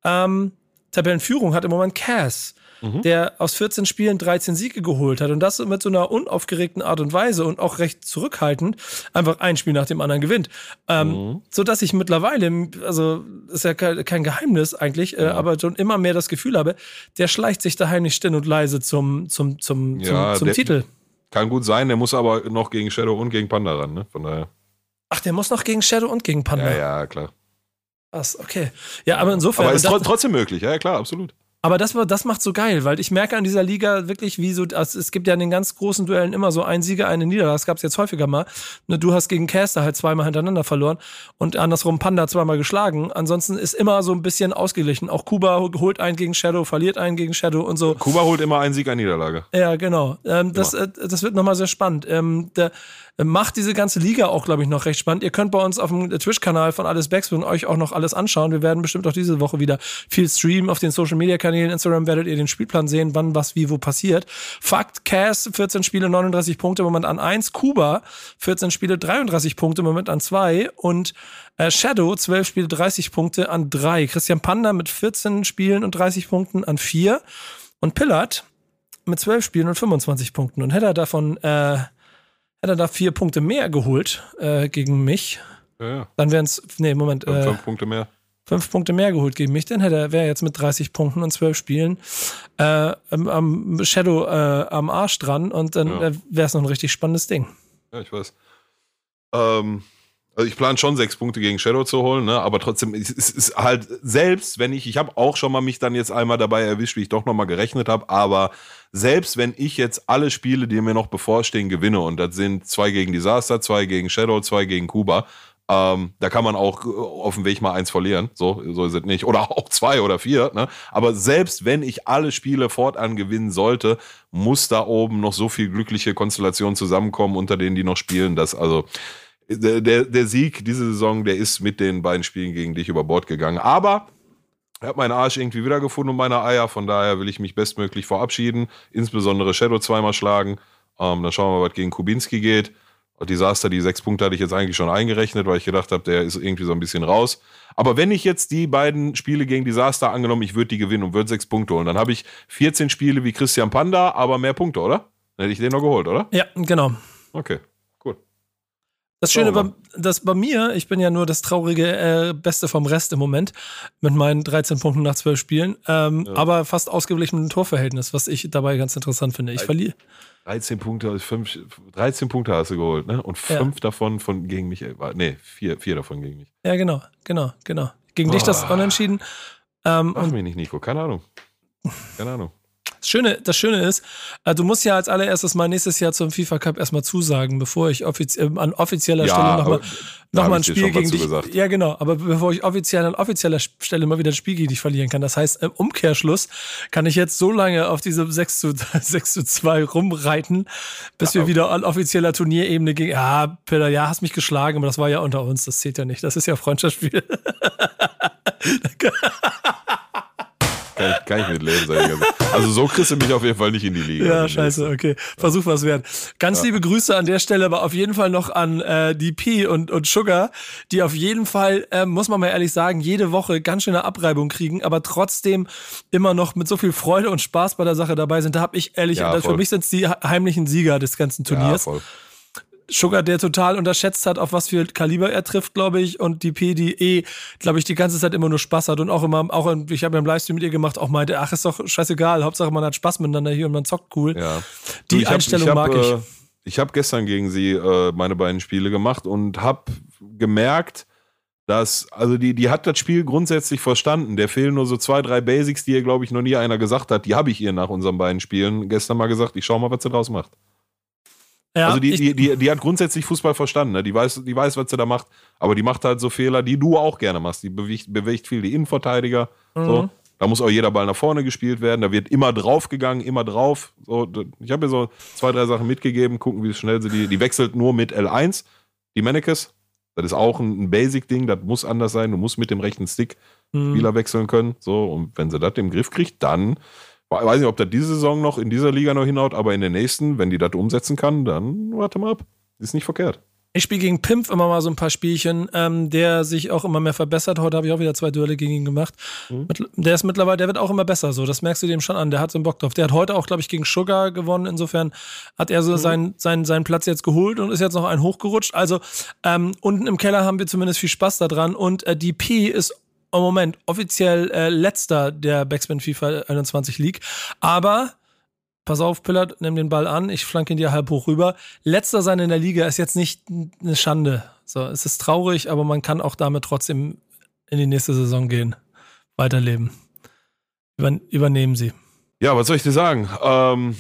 ähm, Tabellenführung hat im Moment Cass mhm. der aus 14 Spielen 13 Siege geholt hat und das mit so einer unaufgeregten Art und Weise und auch recht zurückhaltend einfach ein Spiel nach dem anderen gewinnt. Ähm, mhm. So dass ich mittlerweile, also ist ja kein Geheimnis eigentlich, äh, aber schon immer mehr das Gefühl habe, der schleicht sich da heimlich still und leise zum, zum, zum, ja, zum, Titel. Kann gut sein, der muss aber noch gegen Shadow und gegen Panda ran, ne? Von daher. Ach, der muss noch gegen Shadow und gegen Panda. Ja, ja, klar. Was, okay. Ja, aber insofern. Aber ist tr trotzdem möglich, ja, klar, absolut. Aber das, das macht so geil, weil ich merke an dieser Liga wirklich, wie so, also es gibt ja in den ganz großen Duellen immer so ein Sieger, eine Niederlage. Das gab es jetzt häufiger mal. Du hast gegen Caster halt zweimal hintereinander verloren und andersrum Panda zweimal geschlagen. Ansonsten ist immer so ein bisschen ausgeglichen. Auch Kuba holt einen gegen Shadow, verliert einen gegen Shadow und so. Kuba holt immer einen Sieg, eine Niederlage. Ja, genau. Ähm, das, äh, das wird nochmal sehr spannend. Ähm, der, macht diese ganze Liga auch, glaube ich, noch recht spannend. Ihr könnt bei uns auf dem Twitch-Kanal von Alles Backspin euch auch noch alles anschauen. Wir werden bestimmt auch diese Woche wieder viel streamen. Auf den Social-Media-Kanälen Instagram werdet ihr den Spielplan sehen, wann, was, wie, wo passiert. Fakt, Cass, 14 Spiele, 39 Punkte, im Moment an 1. Kuba, 14 Spiele, 33 Punkte, im Moment an 2. Und äh, Shadow, 12 Spiele, 30 Punkte an 3. Christian Panda mit 14 Spielen und 30 Punkten an 4. Und Pillard mit 12 Spielen und 25 Punkten. Und hätte er davon äh, Hätte er da vier Punkte mehr geholt äh, gegen mich, ja, ja. dann wären es, nee, Moment. Äh, fünf, Punkte mehr. Fünf Punkte mehr geholt gegen mich, dann hätte er, wäre jetzt mit 30 Punkten und zwölf Spielen äh, am Shadow äh, am Arsch dran und dann ja. Äh, wäre es noch ein richtig spannendes Ding. Ja, ich weiß. Ähm, also ich plane schon sechs Punkte gegen Shadow zu holen, ne? aber trotzdem es ist halt selbst, wenn ich, ich habe auch schon mal mich dann jetzt einmal dabei erwischt, wie ich doch nochmal gerechnet habe, aber selbst wenn ich jetzt alle Spiele, die mir noch bevorstehen, gewinne und das sind zwei gegen Disaster, zwei gegen Shadow, zwei gegen Kuba, ähm, da kann man auch äh, auf dem Weg mal eins verlieren, so, so ist es nicht. Oder auch zwei oder vier. Ne? Aber selbst wenn ich alle Spiele fortan gewinnen sollte, muss da oben noch so viel glückliche Konstellationen zusammenkommen, unter denen die noch spielen, dass also der, der, der Sieg diese Saison, der ist mit den beiden Spielen gegen dich über Bord gegangen. Aber er hat meinen Arsch irgendwie wiedergefunden und meine Eier. Von daher will ich mich bestmöglich verabschieden. Insbesondere Shadow zweimal schlagen. Ähm, dann schauen wir mal, was gegen Kubinski geht. Und Disaster, die sechs Punkte hatte ich jetzt eigentlich schon eingerechnet, weil ich gedacht habe, der ist irgendwie so ein bisschen raus. Aber wenn ich jetzt die beiden Spiele gegen Disaster angenommen, ich würde die gewinnen und würde sechs Punkte holen, dann habe ich 14 Spiele wie Christian Panda, aber mehr Punkte, oder? Dann hätte ich den noch geholt, oder? Ja, genau. Okay. Das Schöne bei, das bei mir, ich bin ja nur das traurige äh, Beste vom Rest im Moment mit meinen 13 Punkten nach 12 Spielen, ähm, ja. aber fast ausgeglichen mit dem Torverhältnis, was ich dabei ganz interessant finde. Ich verliere. 13 Punkte, 5, 13 Punkte hast du geholt, ne? Und fünf ja. davon von gegen mich, äh, nee, vier, vier davon gegen mich. Ja, genau, genau, genau. Gegen Boah. dich das Unentschieden. Ähm, Mach mich nicht, Nico, keine Ahnung. Keine Ahnung. Das Schöne, das Schöne ist, äh, du musst ja als allererstes mal nächstes Jahr zum FIFA Cup erstmal zusagen, bevor ich offiz äh, an offizieller ja, Stelle nochmal noch mal ein Spiel gegen dich. Gesagt. Ja, genau. Aber bevor ich offiziell an offizieller Stelle mal wieder ein Spiel gegen dich verlieren kann. Das heißt, im Umkehrschluss kann ich jetzt so lange auf diese 6 zu, 6 zu 2 rumreiten, bis ja, wir wieder an offizieller Turnierebene gegen. Ja, Peter, ja, hast mich geschlagen, aber das war ja unter uns. Das zählt ja nicht. Das ist ja Freundschaftsspiel. kann, ich, kann ich mit leben, sein. Also so kriegst du mich auf jeden Fall nicht in die Liga. Ja, scheiße, okay. Versuch was wert. Ganz ja. liebe Grüße an der Stelle, aber auf jeden Fall noch an äh, DP und, und Sugar, die auf jeden Fall, äh, muss man mal ehrlich sagen, jede Woche ganz schöne Abreibung kriegen, aber trotzdem immer noch mit so viel Freude und Spaß bei der Sache dabei sind. Da habe ich ehrlich, ja, für mich sind es die heimlichen Sieger des ganzen Turniers. Ja, voll. Sugar, der total unterschätzt hat, auf was für Kaliber er trifft, glaube ich, und die P, die eh, glaube ich, die ganze Zeit immer nur Spaß hat und auch immer, auch in, ich habe ja einen Livestream mit ihr gemacht, auch meinte, ach, ist doch scheißegal, Hauptsache man hat Spaß miteinander hier und man zockt cool. Ja. Die hab, Einstellung ich hab, mag ich. Äh, ich habe gestern gegen sie äh, meine beiden Spiele gemacht und habe gemerkt, dass, also die, die hat das Spiel grundsätzlich verstanden. Der fehlen nur so zwei, drei Basics, die ihr, glaube ich, noch nie einer gesagt hat. Die habe ich ihr nach unseren beiden Spielen gestern mal gesagt. Ich schau mal, was sie draus macht. Ja, also die, die, die, die hat grundsätzlich Fußball verstanden, ne? die, weiß, die weiß, was sie da macht, aber die macht halt so Fehler, die du auch gerne machst. Die bewegt, bewegt viel die Innenverteidiger. Mhm. So. Da muss auch jeder Ball nach vorne gespielt werden. Da wird immer draufgegangen, immer drauf. So, ich habe ihr so zwei, drei Sachen mitgegeben, gucken, wie schnell sie die. Die wechselt nur mit L1, die Mannekes. Das ist auch ein, Basic-Ding, das muss anders sein. Du musst mit dem rechten Stick mhm. Spieler wechseln können. So, und wenn sie das im Griff kriegt, dann weiß nicht, ob der diese Saison noch in dieser Liga noch hinhaut, aber in der nächsten, wenn die das umsetzen kann, dann warte mal ab. Ist nicht verkehrt. Ich spiele gegen Pimp immer mal so ein paar Spielchen, ähm, der sich auch immer mehr verbessert. Heute habe ich auch wieder zwei Duelle gegen ihn gemacht. Mhm. Der ist mittlerweile, der wird auch immer besser. So, das merkst du dem schon an. Der hat so einen Bock drauf. Der hat heute auch, glaube ich, gegen Sugar gewonnen. Insofern hat er so mhm. seinen, seinen, seinen Platz jetzt geholt und ist jetzt noch einen hochgerutscht. Also ähm, unten im Keller haben wir zumindest viel Spaß daran. Und äh, die P ist im Moment offiziell äh, letzter der Backspin FIFA 21 League. Aber pass auf, Pillard, nimm den Ball an, ich flanke ihn dir halb hoch rüber. Letzter sein in der Liga ist jetzt nicht eine Schande. So, es ist traurig, aber man kann auch damit trotzdem in die nächste Saison gehen, weiterleben. Übernehmen Sie. Ja, was soll ich dir sagen? Ähm,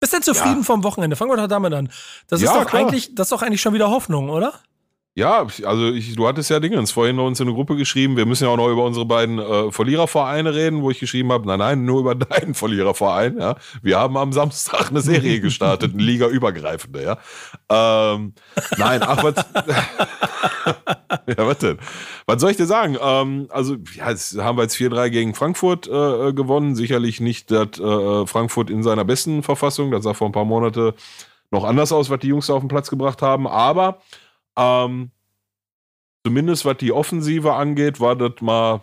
bist du zufrieden ja. vom Wochenende? Fangen wir doch damit an. Das ist ja, doch eigentlich, das ist doch eigentlich schon wieder Hoffnung, oder? Ja, also ich, du hattest ja Dingens vorhin noch uns in eine Gruppe geschrieben. Wir müssen ja auch noch über unsere beiden äh, Verlierervereine reden, wo ich geschrieben habe, nein, nein, nur über deinen Verliererverein. Ja, wir haben am Samstag eine Serie gestartet, eine Liga-übergreifende. Ja, ähm, nein, ach was. ja, was denn? Was soll ich dir sagen? Ähm, also ja, jetzt haben wir jetzt 4-3 gegen Frankfurt äh, gewonnen. Sicherlich nicht dass äh, Frankfurt in seiner besten Verfassung. Das sah vor ein paar Monate noch anders aus, was die Jungs da auf den Platz gebracht haben. Aber ähm, zumindest was die Offensive angeht, war das mal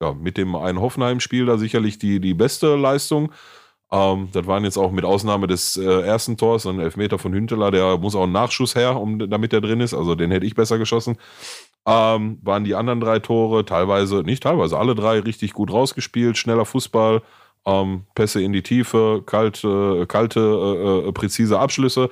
ja, mit dem einen Hoffenheim-Spiel da sicherlich die, die beste Leistung. Ähm, das waren jetzt auch mit Ausnahme des äh, ersten Tors, ein Elfmeter von Hünteler, der muss auch einen Nachschuss her, um, damit er drin ist. Also den hätte ich besser geschossen. Ähm, waren die anderen drei Tore teilweise, nicht teilweise, alle drei richtig gut rausgespielt, schneller Fußball, ähm, Pässe in die Tiefe, kalte, kalte äh, äh präzise Abschlüsse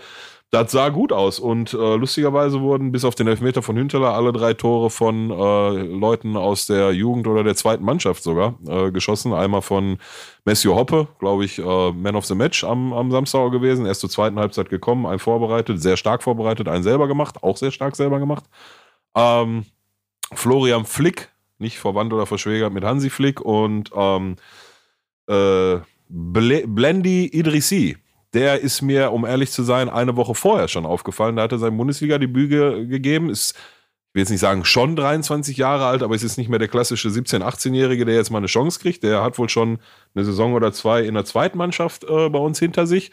das sah gut aus. Und äh, lustigerweise wurden bis auf den Elfmeter von Hünteler alle drei Tore von äh, Leuten aus der Jugend oder der zweiten Mannschaft sogar äh, geschossen. Einmal von Messio Hoppe, glaube ich, äh, Man of the Match am, am Samstag gewesen. Erst zur zweiten Halbzeit gekommen, ein vorbereitet, sehr stark vorbereitet, einen selber gemacht, auch sehr stark selber gemacht. Ähm, Florian Flick, nicht verwandt oder verschwägert mit Hansi Flick und ähm, äh, Blendi Idrissi der ist mir, um ehrlich zu sein, eine Woche vorher schon aufgefallen. Da hat er sein Bundesliga-Debüt ge gegeben. Ist, ich will jetzt nicht sagen, schon 23 Jahre alt, aber es ist nicht mehr der klassische 17-, 18-Jährige, der jetzt mal eine Chance kriegt. Der hat wohl schon eine Saison oder zwei in der zweiten Mannschaft äh, bei uns hinter sich.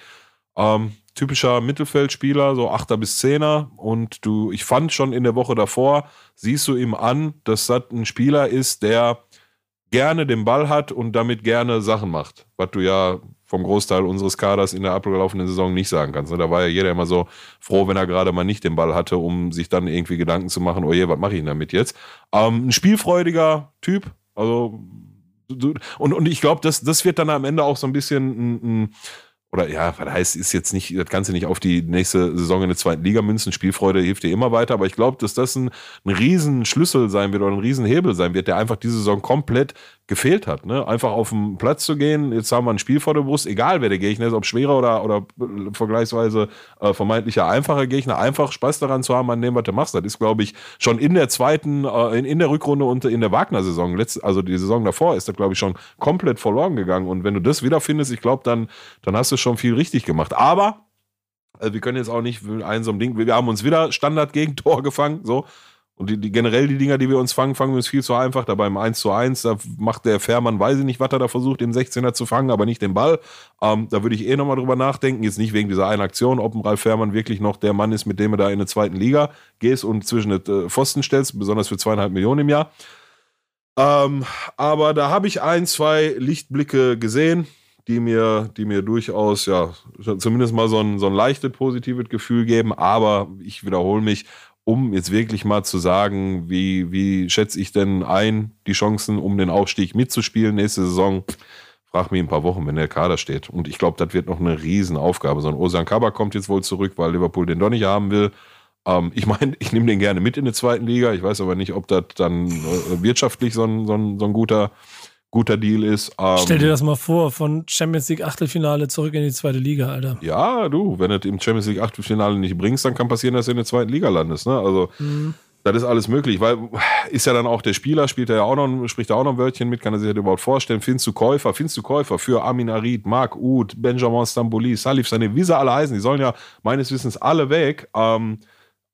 Ähm, typischer Mittelfeldspieler, so Achter bis Zehner. Und du, ich fand schon in der Woche davor, siehst du ihm an, dass das ein Spieler ist, der gerne den Ball hat und damit gerne Sachen macht. Was du ja vom Großteil unseres Kaders in der abgelaufenen Saison nicht sagen kannst. Ne? Da war ja jeder immer so froh, wenn er gerade mal nicht den Ball hatte, um sich dann irgendwie Gedanken zu machen, oh je, was mache ich denn damit jetzt? Ähm, ein spielfreudiger Typ, also und, und ich glaube, das, das wird dann am Ende auch so ein bisschen ein, ein oder ja, was heißt, ist jetzt nicht, das Ganze nicht auf die nächste Saison in der zweiten Liga münzen. Spielfreude hilft dir immer weiter, aber ich glaube, dass das ein, ein Riesenschlüssel sein wird oder ein Riesenhebel sein wird, der einfach diese Saison komplett gefehlt hat. Ne? Einfach auf den Platz zu gehen, jetzt haben wir ein Spiel vor der Brust, egal wer der Gegner ist, ob schwerer oder, oder vergleichsweise äh, vermeintlicher einfacher Gegner, einfach Spaß daran zu haben, an dem, was du machst. Das ist, glaube ich, schon in der zweiten, äh, in, in der Rückrunde und in der Wagner-Saison, also die Saison davor, ist das, glaube ich, schon komplett verloren gegangen. Und wenn du das wiederfindest, ich glaube, dann, dann hast du schon viel richtig gemacht. Aber äh, wir können jetzt auch nicht ein so ein Ding, wir haben uns wieder Standard-Gegentor gefangen, so. Und die, die, generell die Dinger, die wir uns fangen, fangen wir uns viel zu einfach. Da beim 1 zu 1, da macht der Fährmann, weiß ich nicht, was er da versucht, den 16er zu fangen, aber nicht den Ball. Ähm, da würde ich eh nochmal drüber nachdenken. Jetzt nicht wegen dieser einen Aktion, ob ein Ralf Fährmann wirklich noch der Mann ist, mit dem er da in der zweiten Liga gehst und zwischen den äh, Pfosten stellst, besonders für zweieinhalb Millionen im Jahr. Ähm, aber da habe ich ein, zwei Lichtblicke gesehen, die mir, die mir durchaus, ja, zumindest mal so ein, so ein leichtes positives Gefühl geben. Aber ich wiederhole mich, um jetzt wirklich mal zu sagen, wie, wie schätze ich denn ein, die Chancen, um den Aufstieg mitzuspielen nächste Saison, frag mich ein paar Wochen, wenn der Kader steht. Und ich glaube, das wird noch eine Riesenaufgabe. So ein Osan Kaba kommt jetzt wohl zurück, weil Liverpool den doch nicht haben will. Ähm, ich meine, ich nehme den gerne mit in der zweiten Liga. Ich weiß aber nicht, ob das dann äh, wirtschaftlich so ein, so ein, so ein guter guter Deal ist. Ähm, Stell dir das mal vor, von Champions League Achtelfinale zurück in die zweite Liga, Alter. Ja, du, wenn du im Champions League Achtelfinale nicht bringst, dann kann passieren, dass du in der zweiten Liga landest. Ne? Also mhm. das ist alles möglich, weil ist ja dann auch der Spieler, spielt er ja auch noch, spricht er auch noch ein Wörtchen mit, kann er sich das überhaupt vorstellen. Findest du Käufer, findest du Käufer für Amin Arid, Marc Uth, Benjamin Stambouli, Salif Sané, wie sie alle heißen, die sollen ja meines Wissens alle weg. Ähm,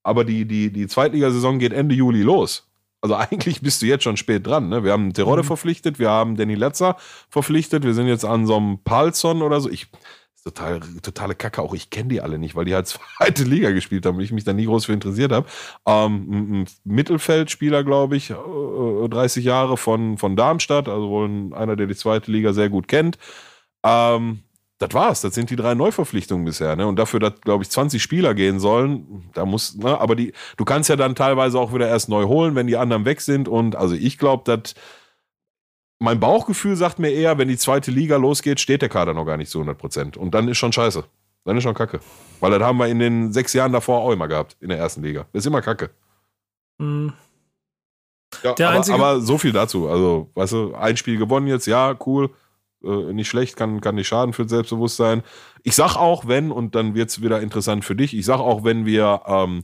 aber die, die, die Zweitligasaison geht Ende Juli los. Also eigentlich bist du jetzt schon spät dran. Ne? Wir haben Terodde mhm. verpflichtet, wir haben Danny Letzer verpflichtet, wir sind jetzt an so einem Palzon oder so. Ich, total, totale Kacke, auch ich kenne die alle nicht, weil die halt zweite Liga gespielt haben und ich mich da nie groß für interessiert habe. Ähm, ein Mittelfeldspieler, glaube ich, 30 äh, Jahre von, von Darmstadt, also wohl einer, der die zweite Liga sehr gut kennt. Ähm, das war's. Das sind die drei Neuverpflichtungen bisher. Ne? Und dafür, dass, glaube ich, 20 Spieler gehen sollen, da muss, ne? aber die, du kannst ja dann teilweise auch wieder erst neu holen, wenn die anderen weg sind. Und also ich glaube, dass mein Bauchgefühl sagt mir eher, wenn die zweite Liga losgeht, steht der Kader noch gar nicht zu 100 Prozent. Und dann ist schon scheiße. Dann ist schon kacke. Weil das haben wir in den sechs Jahren davor auch immer gehabt, in der ersten Liga. Das ist immer kacke. Mhm. Ja, aber, aber so viel dazu. Also, weißt du, ein Spiel gewonnen jetzt, ja, cool. Äh, nicht schlecht, kann, kann nicht schaden für Selbstbewusstsein. Ich sag auch, wenn, und dann wird es wieder interessant für dich, ich sag auch, wenn wir ähm,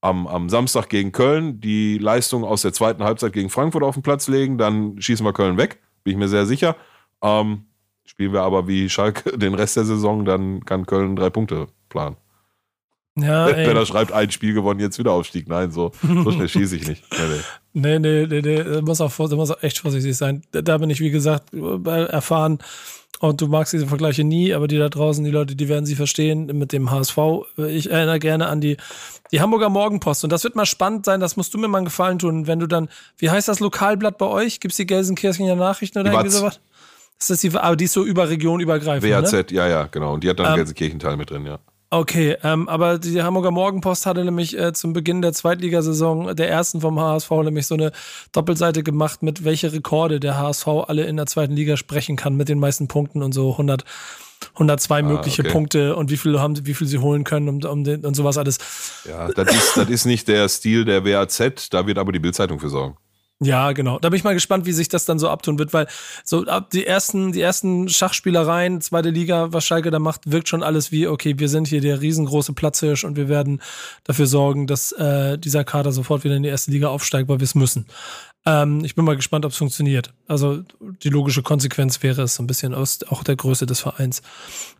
am, am Samstag gegen Köln die Leistung aus der zweiten Halbzeit gegen Frankfurt auf den Platz legen, dann schießen wir Köln weg, bin ich mir sehr sicher. Ähm, spielen wir aber wie Schalke den Rest der Saison, dann kann Köln drei Punkte planen. Ja, ey. Wenn er schreibt, ein Spiel gewonnen, jetzt wieder Aufstieg. Nein, so, so schnell schieße ich nicht. Nee, nee. Nee, nee, nee, muss auch, muss auch echt vorsichtig sein. Da, bin ich, wie gesagt, äh, erfahren. Und du magst diese Vergleiche nie, aber die da draußen, die Leute, die werden sie verstehen mit dem HSV. Ich erinnere gerne an die, die Hamburger Morgenpost. Und das wird mal spannend sein, das musst du mir mal einen Gefallen tun, wenn du dann, wie heißt das Lokalblatt bei euch? Gibt's die Gelsenkirchener Nachrichten oder irgendwie sowas? Das ist die, aber die ist so über Region übergreifend. Ne? WAZ, ja, ja, genau. Und die hat dann Ähm, Gelsenkirchen-Teil mit drin, ja. Okay, ähm, aber die Hamburger Morgenpost hatte nämlich äh, zum Beginn der Zweitligasaison, der ersten vom HSV, nämlich so eine Doppelseite gemacht, mit welche Rekorde der HSV alle in der zweiten Liga sprechen kann, mit den meisten Punkten und so 100, 102 mögliche okay. Punkte und wie viel haben sie, wie viel sie holen können um, um den, und sowas alles. Ja, das ist, das ist nicht der Stil der WAZ, da wird aber die Bildzeitung für sorgen. Ja, genau. Da bin ich mal gespannt, wie sich das dann so abtun wird, weil so ab die ersten, die ersten Schachspielereien, zweite Liga, was Schalke da macht, wirkt schon alles wie, okay, wir sind hier der riesengroße Platzhirsch und wir werden dafür sorgen, dass äh, dieser Kader sofort wieder in die erste Liga aufsteigt, weil wir es müssen. Ähm, ich bin mal gespannt, ob es funktioniert. Also die logische Konsequenz wäre es so ein bisschen aus auch der Größe des Vereins.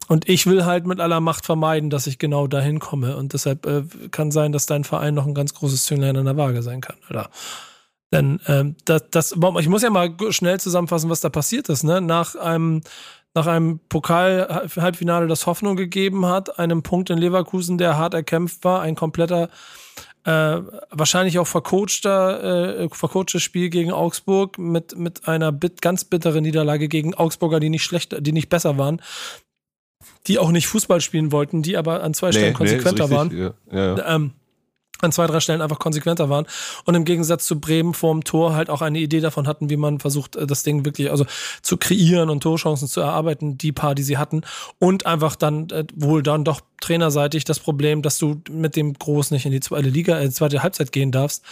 Und ich will halt mit aller Macht vermeiden, dass ich genau dahin komme. Und deshalb äh, kann sein, dass dein Verein noch ein ganz großes Zünglein an der Waage sein kann. Oder? Denn ähm, das, das, ich muss ja mal schnell zusammenfassen, was da passiert ist. Ne? Nach einem, nach einem Pokal-Halbfinale, das Hoffnung gegeben hat, einem Punkt in Leverkusen, der hart erkämpft war, ein kompletter, äh, wahrscheinlich auch vercoachter, äh, vercoachtes Spiel gegen Augsburg mit, mit einer bit, ganz bitteren Niederlage gegen Augsburger, die nicht schlechter, die nicht besser waren, die auch nicht Fußball spielen wollten, die aber an zwei Stellen konsequenter ist richtig. waren Ja, ja, ja. ähm, an zwei, drei Stellen einfach konsequenter waren. Und im Gegensatz zu Bremen vorm Tor halt auch eine Idee davon hatten, wie man versucht, äh, das Ding wirklich also zu kreieren und Torchancen zu erarbeiten, die paar, die sie hatten. Und einfach dann äh, wohl dann doch trainerseitig das Problem, dass du mit dem Groß nicht in die zweite Liga, äh, zweite Halbzeit gehen darfst,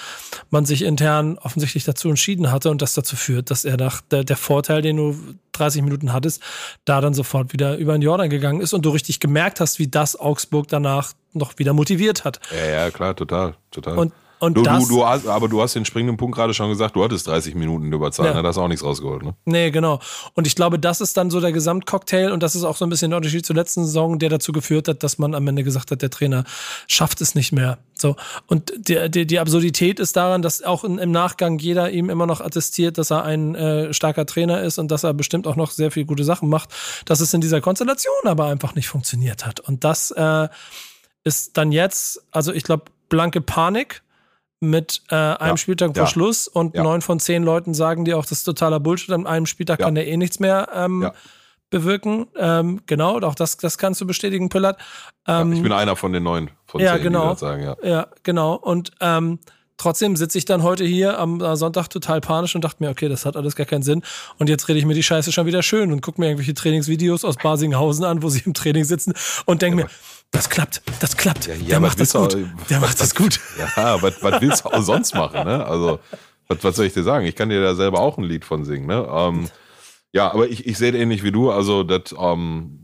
man sich intern offensichtlich dazu entschieden hatte und das dazu führt, dass er nach der, der Vorteil, den du 30 Minuten hattest, da dann sofort wieder über den Jordan gegangen ist. Und du richtig gemerkt hast, wie das Augsburg danach noch wieder motiviert hat. ja, ja, klar, total, total. Und, und du, das, du, du hast, aber du hast den springenden Punkt gerade schon gesagt, du hattest 30 Minuten in Überzahl, Ja. ne? da hast du auch nichts rausgeholt. Ne? Nee, genau. Und ich glaube, das ist dann so der Gesamtcocktail und das ist auch so ein bisschen der Unterschied zur letzten Saison, der dazu geführt hat, dass man am Ende gesagt hat, der Trainer schafft es nicht mehr. So. Und die, die, die Absurdität ist daran, dass auch in, im Nachgang jeder ihm immer noch attestiert, dass er ein äh, starker Trainer ist und dass er bestimmt auch noch sehr viele gute Sachen macht, dass es in dieser Konstellation aber einfach nicht funktioniert hat. Und das äh, ist dann jetzt, also ich glaube, blanke Panik mit äh, einem Ja, Spieltag vor ja, Schluss und ja. neun von zehn Leuten sagen dir auch, das ist totaler Bullshit. An einem Spieltag kann der eh nichts mehr ähm, bewirken. Ähm, genau, auch das, das kannst du bestätigen, Pillard. Ähm, ich bin einer von den neun von ja, zehn, genau. die das sagen, ja. ja, genau. Und ähm, trotzdem sitze ich dann heute hier am äh, Sonntag total panisch und dachte mir, okay, das hat alles gar keinen Sinn. Und jetzt rede ich mir die Scheiße schon wieder schön und gucke mir irgendwelche Trainingsvideos aus Basinghausen an, wo sie im Training sitzen und denke mir, das klappt, das klappt. Ja, ja, der macht das gut. du- Der was- macht das gut. Ja, was, was willst du auch sonst machen, ne? Also, was, was soll ich dir sagen? Ich kann dir da selber auch ein Lied von singen, ne? Ähm, ja, aber ich, ich sehe es ähnlich wie du, also, dass ähm,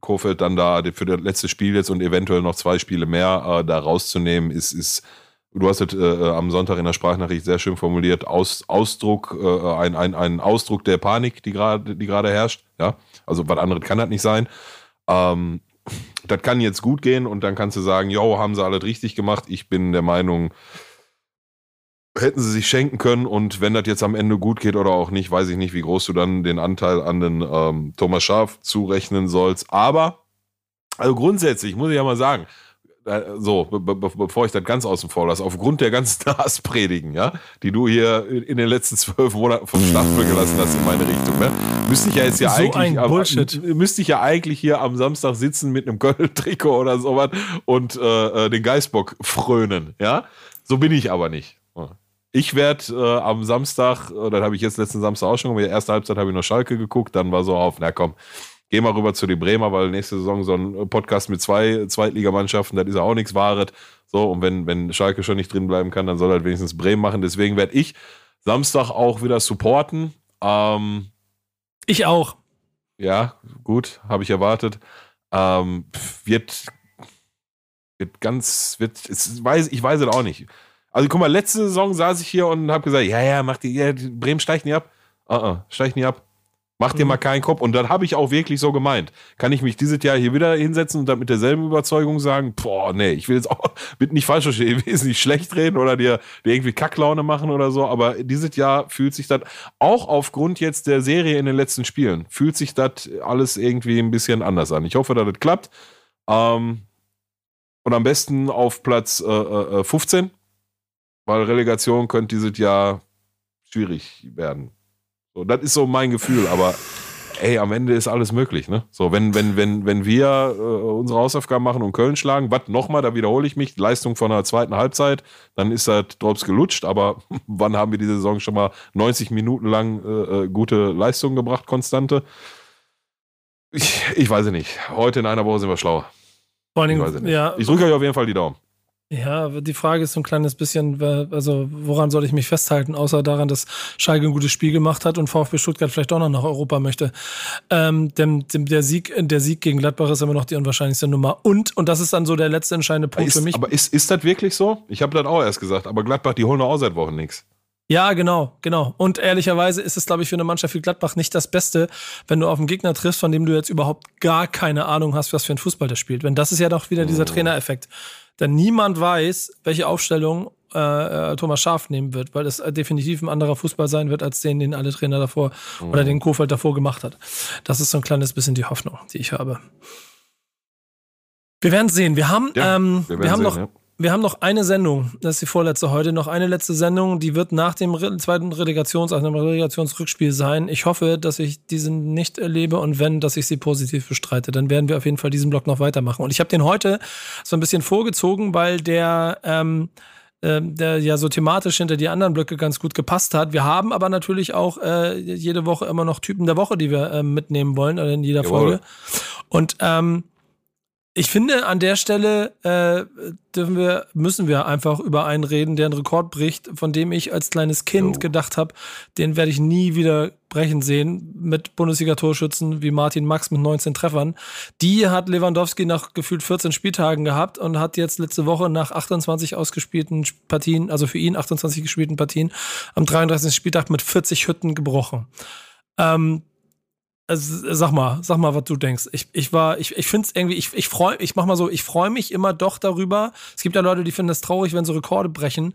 Kofeld dann da für das letzte Spiel jetzt und eventuell noch zwei Spiele mehr äh, da rauszunehmen, ist, ist, du hast es äh, am Sonntag in der Sprachnachricht sehr schön formuliert, Aus, Ausdruck, äh, ein, ein, ein Ausdruck der Panik, die gerade die herrscht, ja? Also, was anderes kann das nicht sein. Ähm, das kann jetzt gut gehen und dann kannst du sagen, jo, haben sie alles richtig gemacht. Ich bin der Meinung, hätten sie sich schenken können und wenn das jetzt am Ende gut geht oder auch nicht, weiß ich nicht, wie groß du dann den Anteil an den ähm, Thomas Schaf zurechnen sollst. Aber, also grundsätzlich muss ich ja mal sagen, so, be be bevor ich das ganz außen vor lasse, aufgrund der ganzen Hasspredigen, ja, die du hier in den letzten zwölf Monaten vom Stapel gelassen hast in meine Richtung, ne, müsste ich ja jetzt ja So eigentlich, am- müsste ich ja eigentlich hier am Samstag sitzen mit einem Köln-Trikot oder sowas und äh, äh, den Geißbock frönen, ja. So bin ich aber nicht. Ich werde äh, am Samstag, äh, das habe ich jetzt letzten Samstag auch schon gemacht, die erste Halbzeit habe ich noch Schalke geguckt, dann war so auf, na komm, geh mal rüber zu den Bremer, weil nächste Saison so ein Podcast mit zwei Zweitligamannschaften, das ist ja auch nichts Wahres. So, und wenn, wenn Schalke schon nicht drin bleiben kann, dann soll halt wenigstens Bremen machen. Deswegen werde ich Samstag auch wieder supporten. Ähm, ich auch. Ja, gut, habe ich erwartet. Ähm, wird, wird ganz, wird, es, weiß, ich weiß es auch nicht. Also guck mal, letzte Saison saß ich hier und habe gesagt, ja, ja, mach die, ja, Bremen steigt nie ab. Uh -uh, steigt nie ab. Mach dir mhm. mal keinen Kopf. Und dann habe ich auch wirklich so gemeint. Kann ich mich dieses Jahr hier wieder hinsetzen und dann mit derselben Überzeugung sagen, boah, nee, ich will jetzt auch, bitte nicht falsch verstehen, ich will jetzt nicht schlecht reden oder dir, dir irgendwie Kacklaune machen oder so, aber dieses Jahr fühlt sich das, auch aufgrund jetzt der Serie in den letzten Spielen, fühlt sich das alles irgendwie ein bisschen anders an. Ich hoffe, dass das klappt. Ähm, und am besten auf Platz äh, äh, 15, weil Relegation könnte dieses Jahr schwierig werden. So, das ist so mein Gefühl, aber ey, am Ende ist alles möglich, ne? So, wenn, wenn, wenn, wenn wir äh, unsere Hausaufgaben machen und Köln schlagen, was nochmal, da wiederhole ich mich, Leistung von der zweiten Halbzeit, dann ist das Drops gelutscht, aber wann haben wir diese Saison schon mal 90 Minuten lang äh, äh, gute Leistungen gebracht, konstante? Ich, ich weiß es nicht. Heute in einer Woche sind wir schlauer. Vor allen Dingen, ich, ja. ich drücke euch auf jeden Fall die Daumen. Ja, die Frage ist so ein kleines bisschen, also woran soll ich mich festhalten, außer daran, dass Schalke ein gutes Spiel gemacht hat und VfB Stuttgart vielleicht auch noch nach Europa möchte. Ähm, dem, dem, der, Sieg, der Sieg gegen Gladbach ist immer noch die unwahrscheinlichste Nummer. Und, und das ist dann so der letzte entscheidende Punkt ist, für mich. Aber ist, ist das wirklich so? Ich habe das auch erst gesagt, aber Gladbach, die holen doch auch seit Wochen nichts. Ja, genau, genau. Und ehrlicherweise ist es, glaube ich, für eine Mannschaft wie Gladbach nicht das Beste, wenn du auf einen Gegner triffst, von dem du jetzt überhaupt gar keine Ahnung hast, was für ein Fußball der spielt. Wenn das ist ja doch wieder dieser oh. Trainereffekt. Denn niemand weiß, welche Aufstellung äh, äh, Thomas Schaf nehmen wird, weil es äh, definitiv ein anderer Fußball sein wird, als den, den alle Trainer davor mhm. oder den Kofeld davor gemacht hat. Das ist so ein kleines bisschen die Hoffnung, die ich habe. Wir werden sehen. Wir haben, ja, ähm, wir, wir haben sehen, noch, ja. Wir haben noch eine Sendung, das ist die vorletzte heute, noch eine letzte Sendung, die wird nach dem zweiten Relegations-, also dem Relegationsrückspiel sein. Ich hoffe, dass ich diesen nicht erlebe und wenn, dass ich sie positiv bestreite. Dann werden wir auf jeden Fall diesen Block noch weitermachen. Und ich habe den heute so ein bisschen vorgezogen, weil der, ähm, äh, der ja so thematisch hinter die anderen Blöcke ganz gut gepasst hat. Wir haben aber natürlich auch äh, jede Woche immer noch Typen der Woche, die wir äh, mitnehmen wollen, oder in jeder Jawohl. Folge. Und ähm, ich finde, an der Stelle äh, dürfen wir, müssen wir einfach über einen reden, der einen Rekord bricht, von dem ich als kleines Kind oh. gedacht habe, den werde ich nie wieder brechen sehen mit Bundesliga-Torschützen wie Martin Max mit 19 Treffern. Die hat Lewandowski nach gefühlt 14 Spieltagen gehabt und hat jetzt letzte Woche nach 28 ausgespielten Partien, also für ihn 28 gespielten Partien, am 33. Spieltag mit 40 Hütten gebrochen. Ähm, also, sag mal, sag mal, was du denkst. Ich, ich war, ich, ich finde es irgendwie, ich, ich freue, ich mach mal so, ich freue mich immer doch darüber. Es gibt ja Leute, die finden das traurig, wenn so Rekorde brechen.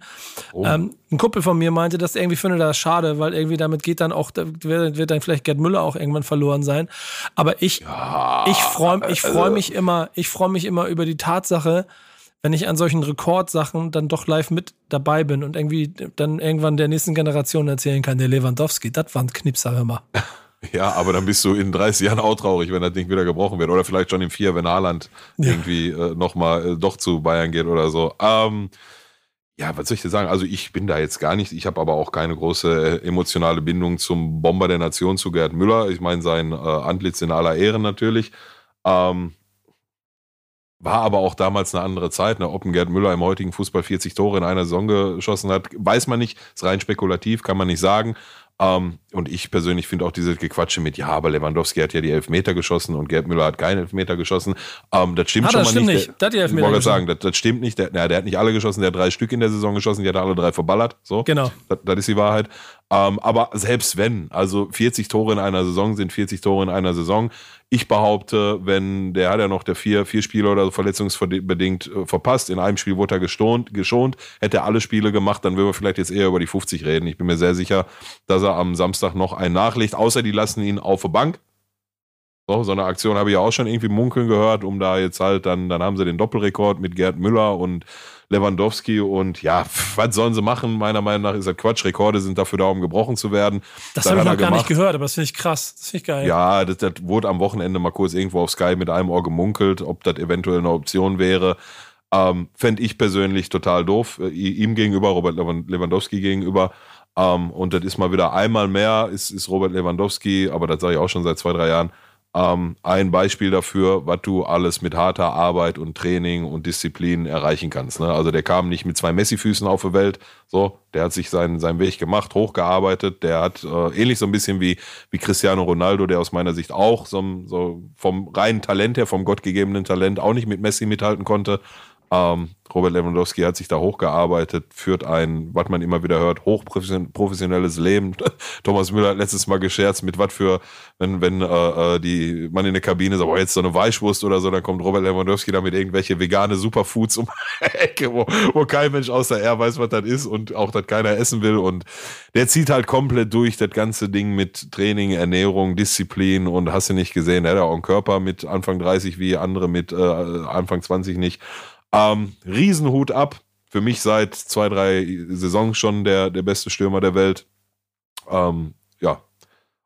Oh. Ähm, ein Kumpel von mir meinte, dass irgendwie findet das schade, weil irgendwie damit geht dann auch, wird dann vielleicht Gerd Müller auch irgendwann verloren sein. Aber ich, ja, ich freue, ich freue also. mich immer, ich freue mich immer über die Tatsache, wenn ich an solchen Rekordsachen dann doch live mit dabei bin und irgendwie dann irgendwann der nächsten Generation erzählen kann, der Lewandowski, das war ein Knipser immer. Ja, aber dann bist du in 30 Jahren auch traurig, wenn das Ding wieder gebrochen wird. Oder vielleicht schon in vier, wenn Haaland ja. irgendwie äh, nochmal äh, doch zu Bayern geht oder so. Ähm, ja, was soll ich dir sagen? Also ich bin da jetzt gar nicht, ich habe aber auch keine große äh, emotionale Bindung zum Bomber der Nation, zu Gerd Müller. Ich meine, sein äh, Antlitz in aller Ehren natürlich. Ähm, war aber auch damals eine andere Zeit. Ne? Ob ein Gerd Müller im heutigen Fußball 40 Tore in einer Saison geschossen hat, weiß man nicht. Ist rein spekulativ, kann man nicht sagen. Ähm, und ich persönlich finde auch diese Gequatsche mit, ja, aber Lewandowski hat ja die Elfmeter geschossen und Gerd Müller hat keine Elfmeter geschossen. Ähm, das stimmt ah, schon das mal stimmt nicht. Der, der hat die Elfmeter ich wollte sagen, das, das, stimmt nicht. Der, na, der hat nicht alle geschossen, der hat drei Stück in der Saison geschossen, die hat alle drei verballert. So. Genau. Das, das ist die Wahrheit. Ähm, aber selbst wenn, also 40 Tore in einer Saison sind 40 Tore in einer Saison. Ich behaupte, wenn der hat ja noch der vier, vier Spiele oder so verletzungsbedingt äh, verpasst. In einem Spiel wurde er gestont, geschont, hätte er alle Spiele gemacht, dann würden wir vielleicht jetzt eher über die 50 reden. Ich bin mir sehr sicher, dass er am Samstag noch einen nachlegt, außer die lassen ihn auf der Bank. So, so eine Aktion habe ich ja auch schon irgendwie munkeln gehört, um da jetzt halt dann, dann haben sie den Doppelrekord mit Gerd Müller und Lewandowski und ja, was sollen sie machen? Meiner Meinung nach ist das Quatsch. Rekorde sind dafür da, um gebrochen zu werden. Das habe ich noch gar nicht gehört, aber das finde ich krass. Das finde ich geil. Ja, das, das wurde am Wochenende mal kurz irgendwo auf Sky mit einem Ohr gemunkelt, ob das eventuell eine Option wäre. Ähm, Fände ich persönlich total doof. Äh, ihm gegenüber, Robert Lewandowski gegenüber. Ähm, und das ist mal wieder einmal mehr, ist, ist Robert Lewandowski, aber das sage ich auch schon seit zwei, drei Jahren, ähm, ein Beispiel dafür, was du alles mit harter Arbeit und Training und Disziplin erreichen kannst. Ne? Also der kam nicht mit zwei Messi-Füßen auf die Welt, so, der hat sich seinen, seinen Weg gemacht, hochgearbeitet, der hat äh, ähnlich so ein bisschen wie, wie Cristiano Ronaldo, der aus meiner Sicht auch so, so vom reinen Talent her, vom gottgegebenen Talent auch nicht mit Messi mithalten konnte. Ähm, Robert Lewandowski hat sich da hochgearbeitet, führt ein, was man immer wieder hört, hochprofessionelles Leben. Thomas Müller hat letztes Mal gescherzt, mit was für, wenn, wenn äh, äh, die man in der Kabine sagt, oh, jetzt so eine Weichwurst oder so, dann kommt Robert Lewandowski da mit irgendwelche vegane Superfoods um die Ecke, wo, wo kein Mensch außer er weiß, was das ist und auch das keiner essen will. Und der zieht halt komplett durch das ganze Ding mit Training, Ernährung, Disziplin und hast du nicht gesehen, er hat auch einen Körper mit Anfang 30 wie andere mit äh, Anfang 20 nicht. Ähm, Riesenhut ab. Für mich seit zwei, drei Saisons schon der, der beste Stürmer der Welt. Ähm, ja.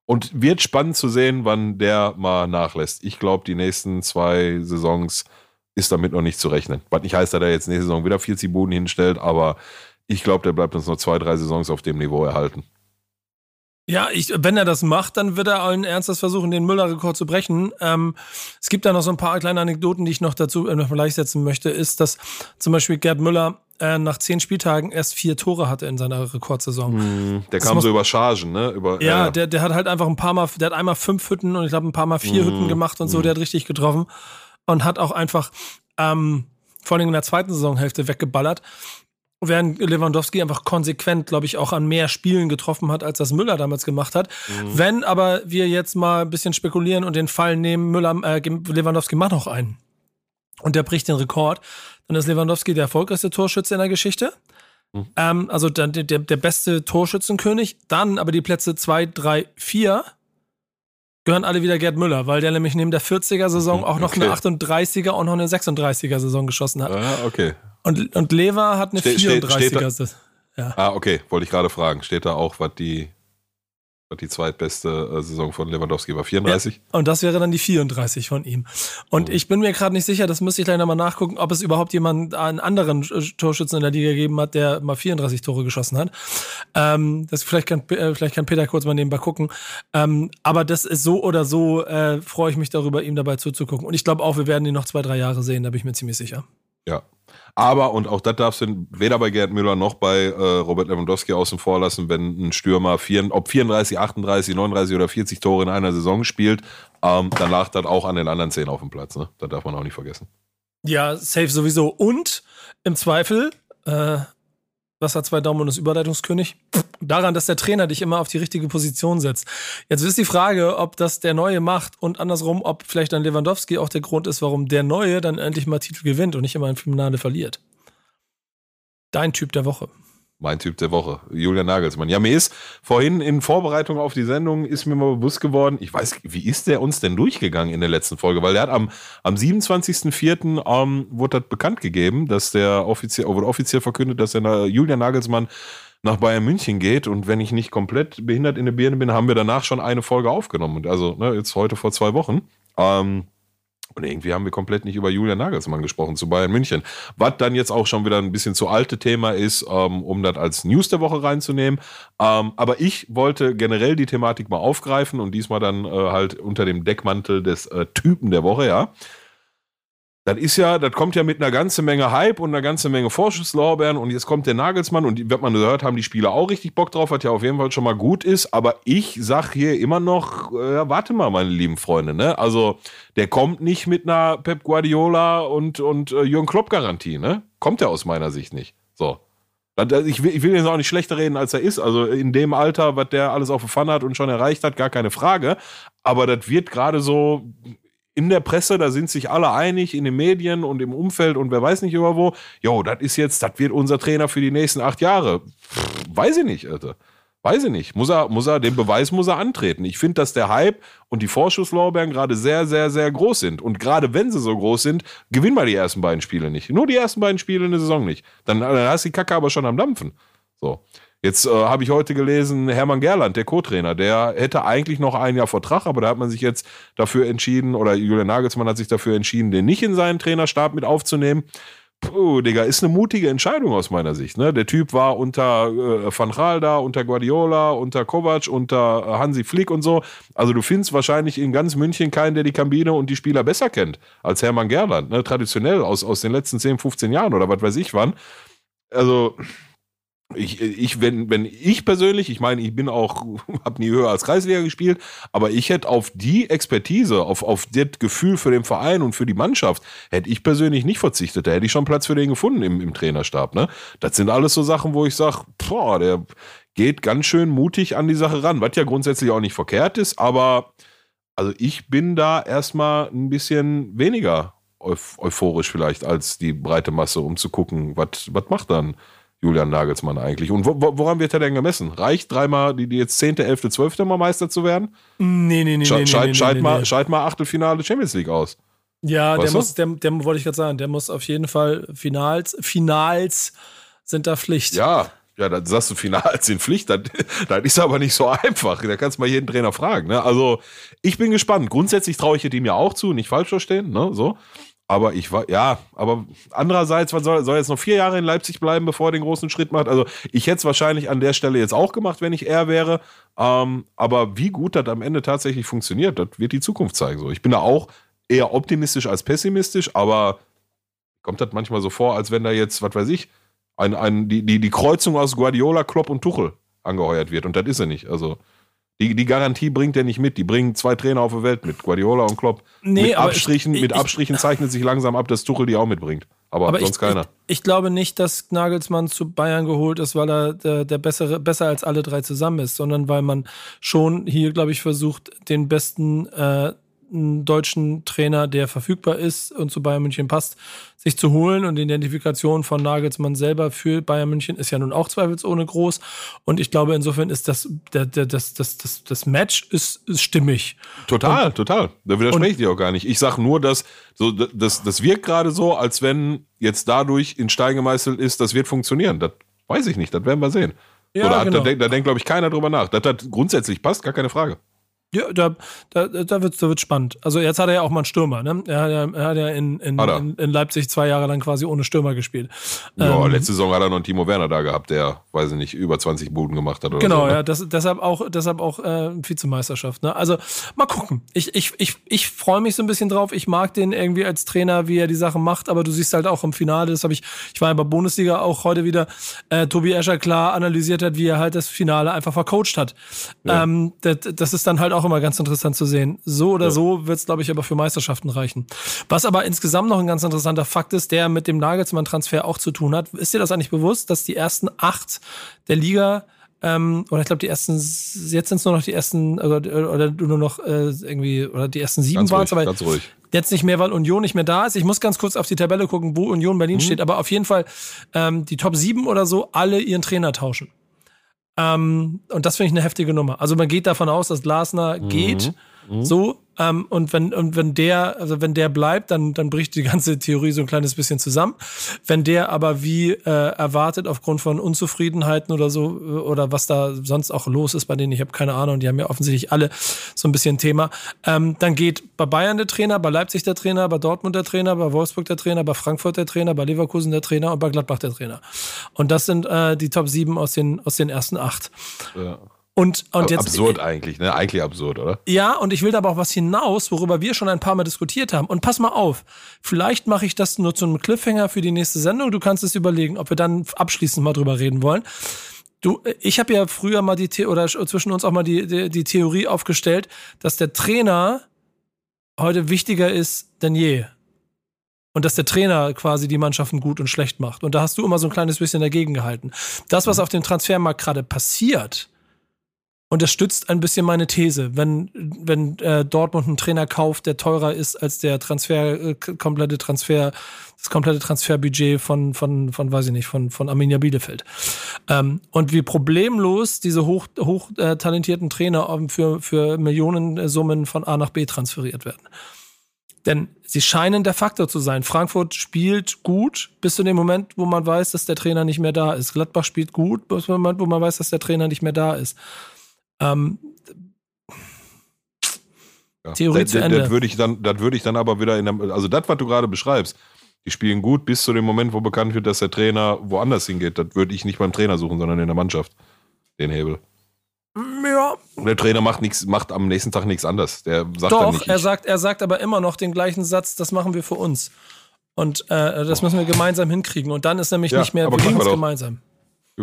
Und wird spannend zu sehen, wann der mal nachlässt. Ich glaube, die nächsten zwei Saisons ist damit noch nicht zu rechnen. Was nicht heißt, dass er jetzt nächste Saison wieder 40 Buden hinstellt, aber ich glaube, der bleibt uns noch zwei, drei Saisons auf dem Niveau erhalten. Ja, ich, wenn er das macht, dann wird er allen Ernstes versuchen, den Müller-Rekord zu brechen. Ähm, es gibt da noch so ein paar kleine Anekdoten, die ich noch dazu äh, noch gleichsetzen möchte, ist, dass zum Beispiel Gerd Müller äh, nach zehn Spieltagen erst vier Tore hatte in seiner Rekordsaison. Mm, der das kam so über Chargen, ne? Über, ja, äh, der, der hat halt einfach ein paar Mal, der hat einmal fünf Hütten und ich glaube ein paar Mal vier mm, Hütten gemacht und so, mm. der hat richtig getroffen und hat auch einfach ähm, vor allem in der zweiten Saisonhälfte weggeballert während Lewandowski einfach konsequent, glaube ich, auch an mehr Spielen getroffen hat, als das Müller damals gemacht hat. Mhm. Wenn aber wir jetzt mal ein bisschen spekulieren und den Fall nehmen, Müller, äh, Lewandowski macht noch einen und der bricht den Rekord, dann ist Lewandowski der erfolgreichste Torschütze in der Geschichte. Mhm. Ähm, also der, der, der beste Torschützenkönig. Dann aber die Plätze 2, 3, 4 gehören alle wieder Gerd Müller, weil der nämlich neben der 40er-Saison mhm. auch noch okay. eine 38er und noch eine 36er-Saison geschossen hat. Ah, okay. Und, und Lever hat eine Ste 34er. Steht da, ja. Ah, okay, wollte ich gerade fragen. Steht da auch, was die, die zweitbeste äh, Saison von Lewandowski war? 34? Ja, und das wäre dann die 34 von ihm. Und oh. ich bin mir gerade nicht sicher, das müsste ich gleich nochmal nachgucken, ob es überhaupt jemanden, einen anderen Torschützen in der Liga gegeben hat, der mal 34 Tore geschossen hat. Ähm, das, vielleicht, kann, äh, vielleicht kann Peter kurz mal nebenbei gucken. Ähm, aber das ist so oder so, äh, freue ich mich darüber, ihm dabei zuzugucken. Und ich glaube auch, wir werden ihn noch zwei, drei Jahre sehen, da bin ich mir ziemlich sicher. Ja, aber, und auch das darfst du weder bei Gerd Müller noch bei äh, Robert Lewandowski außen vor lassen, wenn ein Stürmer, vier, ob 34, 38, 39 oder 40 Tore in einer Saison spielt, ähm, dann lag das auch an den anderen zehn auf dem Platz. Ne? Das darf man auch nicht vergessen. Ja, safe sowieso. Und im Zweifel, äh, was hat zwei Daumen und ist Überleitungskönig? Daran, dass der Trainer dich immer auf die richtige Position setzt. Jetzt ist die Frage, ob das der Neue macht und andersrum, ob vielleicht dann Lewandowski auch der Grund ist, warum der Neue dann endlich mal Titel gewinnt und nicht immer ein Finale verliert. Dein Typ der Woche. Mein Typ der Woche, Julian Nagelsmann. Ja, mir ist vorhin in Vorbereitung auf die Sendung ist mir mal bewusst geworden, ich weiß, wie ist der uns denn durchgegangen in der letzten Folge? Weil der hat am, am 27.04. Ähm, wurde das bekannt gegeben, dass der offiziell, wurde offiziell verkündet, dass der Julian Nagelsmann nach Bayern München geht und wenn ich nicht komplett behindert in der Birne bin, haben wir danach schon eine Folge aufgenommen. Also, ne, jetzt heute vor zwei Wochen. Ähm, und irgendwie haben wir komplett nicht über Julian Nagelsmann gesprochen zu Bayern München. Was dann jetzt auch schon wieder ein bisschen zu alte Thema ist, ähm, um das als News der Woche reinzunehmen. Ähm, aber ich wollte generell die Thematik mal aufgreifen und diesmal dann äh, halt unter dem Deckmantel des äh, Typen der Woche, ja. Das ist ja, das kommt ja mit einer ganzen Menge Hype und einer ganzen Menge Vorschusslorbeeren und jetzt kommt der Nagelsmann und wird man gehört haben, die Spieler auch richtig Bock drauf, was ja auf jeden Fall schon mal gut ist, aber ich sag hier immer noch, äh, warte mal, meine lieben Freunde, ne? Also, der kommt nicht mit einer Pep Guardiola und, und äh, Jürgen Klopp Garantie, ne? Kommt er aus meiner Sicht nicht. So. Ich will, ich will jetzt auch nicht schlechter reden, als er ist. Also in dem Alter, was der alles auf der Pfanne hat und schon erreicht hat, gar keine Frage. Aber das wird gerade so in der Presse, da sind sich alle einig, in den Medien und im Umfeld und wer weiß nicht über wo, jo, das ist jetzt, das wird unser Trainer für die nächsten acht Jahre. Pff, weiß ich nicht, Alter. Weiß ich nicht. Muss er, muss er, den Beweis muss er antreten. Ich finde, dass der Hype und die Vorschusslorbeeren gerade sehr, sehr, sehr groß sind. Und gerade wenn sie so groß sind, gewinnen wir die ersten beiden Spiele nicht. Nur die ersten beiden Spiele in der Saison nicht. Dann, dann hast du die Kacke aber schon am Dampfen. So. Jetzt äh, habe ich heute gelesen, Hermann Gerland, der Co-Trainer, der hätte eigentlich noch ein Jahr Vertrag, aber da hat man sich jetzt dafür entschieden, oder Julian Nagelsmann hat sich dafür entschieden, den nicht in seinen Trainerstab mit aufzunehmen. puh, Digga, ist eine mutige Entscheidung aus meiner Sicht. Ne? Der Typ war unter äh, Van Gaal da, unter Guardiola, unter Kovac, unter äh, Hansi Flick und so. Also du findest wahrscheinlich in ganz München keinen, der die Kabine und die Spieler besser kennt als Hermann Gerland. Ne? Traditionell aus, aus den letzten 10, 15 Jahren oder was weiß ich wann. Also ich, ich, wenn, wenn ich persönlich, ich meine, ich bin auch, habe nie höher als Kreisliga gespielt, aber ich hätte auf die Expertise, auf, auf das Gefühl für den Verein und für die Mannschaft, hätte ich persönlich nicht verzichtet. Da hätte ich schon Platz für den gefunden im, im Trainerstab. Ne? Das sind alles so Sachen, wo ich sage, boah, der geht ganz schön mutig an die Sache ran, was ja grundsätzlich auch nicht verkehrt ist, aber also ich bin da erstmal ein bisschen weniger euphorisch vielleicht als die breite Masse, um zu gucken, was macht dann Julian Nagelsmann eigentlich? Und wo, woran wird er denn gemessen? Reicht dreimal, die, die jetzt 10., 11., 12. Mal Meister zu werden? Nee, nee, nee. Scheit, nee, scheit, nee, scheit nee, mal, nee. mal Achtelfinale Champions League aus. Ja, der Weißt du? muss, der, der wollte ich gerade sagen, der muss auf jeden Fall Finals, Finals sind da Pflicht. Ja, ja, dann sagst du Finals in Pflicht, dann, dann ist aber nicht so einfach. Da kannst du mal jeden Trainer fragen. Ne? Also, ich bin gespannt. Grundsätzlich traue ich ihm ja auch zu, nicht falsch verstehen, ne? So. Aber ich war, ja, aber andererseits, was soll, soll jetzt noch vier Jahre in Leipzig bleiben, bevor er den großen Schritt macht? Also, ich hätte es wahrscheinlich an der Stelle jetzt auch gemacht, wenn ich er wäre. Ähm, aber wie gut das am Ende tatsächlich funktioniert, das wird die Zukunft zeigen. So. Ich bin da auch eher optimistisch als pessimistisch, aber kommt das manchmal so vor, als wenn da jetzt, was weiß ich, ein, ein, die, die, die Kreuzung aus Guardiola, Klopp und Tuchel angeheuert wird. Und das ist er nicht. Also die, die Garantie bringt er nicht mit. Die bringen zwei Trainer auf der Welt mit, Guardiola und Klopp. Nee, mit Abstrichen, ich- mit ich- Abstrichen zeichnet sich langsam ab, dass Tuchel die auch mitbringt. Aber, Aber sonst ich, keiner. Ich, ich glaube nicht, dass Nagelsmann zu Bayern geholt ist, weil er der, der bessere, besser als alle drei zusammen ist, sondern weil man schon hier, glaube ich, versucht, den besten äh, deutschen Trainer, der verfügbar ist und zu Bayern München passt, sich zu holen. Und die Identifikation von Nagelsmann selber für Bayern München ist ja nun auch zweifelsohne groß. Und ich glaube, insofern ist das, der, der, das, das, das, das Match ist, ist stimmig. Total, total. Da widerspreche ich dir auch gar nicht. Ich sage nur, dass so, das, das wirkt gerade so, als wenn jetzt dadurch in Stein gemeißelt ist, das wird funktionieren. Das weiß ich nicht, das werden wir sehen. Ja, Oder genau. da, denkt- da denkt, glaube ich, keiner drüber nach. Dass das grundsätzlich passt, gar keine Frage. Ja, da, da, da wird da wird's spannend. Also jetzt hat er ja auch mal einen Stürmer, ne? Er hat ja, er hat ja in, in, Hat in, in Leipzig zwei Jahre lang quasi ohne Stürmer gespielt. Ja, Ähm, letzte Saison hat er noch einen Timo Werner da gehabt, der, weiß ich nicht, über 20 Buden gemacht hat oder Genau, so. ne? ja, das, deshalb auch, deshalb auch äh, Vizemeisterschaft. Ne? Also mal gucken. Ich, ich, ich, ich freue mich so ein bisschen drauf. Ich mag den irgendwie als Trainer, wie er die Sachen macht, aber du siehst halt auch im Finale, das habe ich, ich war ja bei Bundesliga auch heute wieder, äh, Tobi Escher klar analysiert hat, wie er halt das Finale einfach vercoacht hat. Ja. Ähm, das, das ist dann halt auch immer ganz interessant zu sehen. So oder Ja. so wird es, glaube ich, aber für Meisterschaften reichen. Was aber insgesamt noch ein ganz interessanter Fakt ist, der mit dem Nagelsmann-Transfer auch zu tun hat. Ist dir das eigentlich bewusst, dass die ersten acht der Liga ähm, oder ich glaube die ersten, jetzt sind es nur noch die ersten, oder, oder nur noch äh, irgendwie, oder die ersten sieben waren es, aber ganz ruhig. jetzt nicht mehr, weil Union nicht mehr da ist. Ich muss ganz kurz auf die Tabelle gucken, wo Union Berlin Mhm. steht, aber auf jeden Fall ähm, die Top 7 oder so alle ihren Trainer tauschen. Ähm, und das finde ich eine heftige Nummer. Also man geht davon aus, dass Glasner Mhm. geht, so, ähm, und wenn, und wenn der, also wenn der bleibt, dann, dann bricht die ganze Theorie so ein kleines bisschen zusammen. Wenn der aber wie äh, erwartet, aufgrund von Unzufriedenheiten oder so, äh, oder was da sonst auch los ist bei denen, ich habe keine Ahnung, die haben ja offensichtlich alle so ein bisschen Thema, ähm, dann geht bei Bayern der Trainer, bei Leipzig der Trainer, bei Dortmund der Trainer, bei Wolfsburg der Trainer, bei Frankfurt der Trainer, bei Leverkusen der Trainer und bei Gladbach der Trainer. Und das sind äh, die Top 7 aus den, aus den ersten acht. Ja. Und, und jetzt, absurd eigentlich, ne? Eigentlich absurd, oder? ja, und ich will da aber auch was hinaus, worüber wir schon ein paar Mal diskutiert haben. Und pass mal auf, vielleicht mache ich das nur zu einem Cliffhanger für die nächste Sendung. Du kannst es überlegen, ob wir dann abschließend mal drüber reden wollen. Du, ich habe ja früher mal die The oder zwischen uns auch mal die, die, die Theorie aufgestellt, dass der Trainer heute wichtiger ist denn je. Und dass der Trainer quasi die Mannschaften gut und schlecht macht. Und da hast du immer so ein kleines bisschen dagegen gehalten. Das, was auf dem Transfermarkt gerade passiert, unterstützt ein bisschen meine These. Wenn, wenn äh, Dortmund einen Trainer kauft, der teurer ist als der Transfer, äh, komplette Transfer, das komplette Transferbudget von, von, von, weiß ich nicht, von, von Arminia Bielefeld. Ähm, und wie problemlos diese hoch, hoch äh, talentierten Trainer ähm, für, für Millionensummen von A nach B transferiert werden. Denn sie scheinen der Faktor zu sein. Frankfurt spielt gut bis zu dem Moment, wo man weiß, dass der Trainer nicht mehr da ist. Gladbach spielt gut bis zum Moment, wo man weiß, dass der Trainer nicht mehr da ist. Ähm, Ja. Theorie das, zu Ende. Das würde ich dann, das würde ich dann aber wieder in der, also das, was du gerade beschreibst, Die spielen gut bis zu dem Moment, wo bekannt wird, dass der Trainer woanders hingeht. Das würde ich nicht beim Trainer suchen, sondern in der Mannschaft. Den Hebel. Ja. Und der Trainer macht nichts, macht am nächsten Tag nichts anders. Der sagt Doch, nicht, er sagt, er sagt aber immer noch den gleichen Satz, das machen wir für uns. Und äh, das müssen wir gemeinsam hinkriegen. Und dann ist nämlich Ja, nicht mehr, wir kriegen es gemeinsam.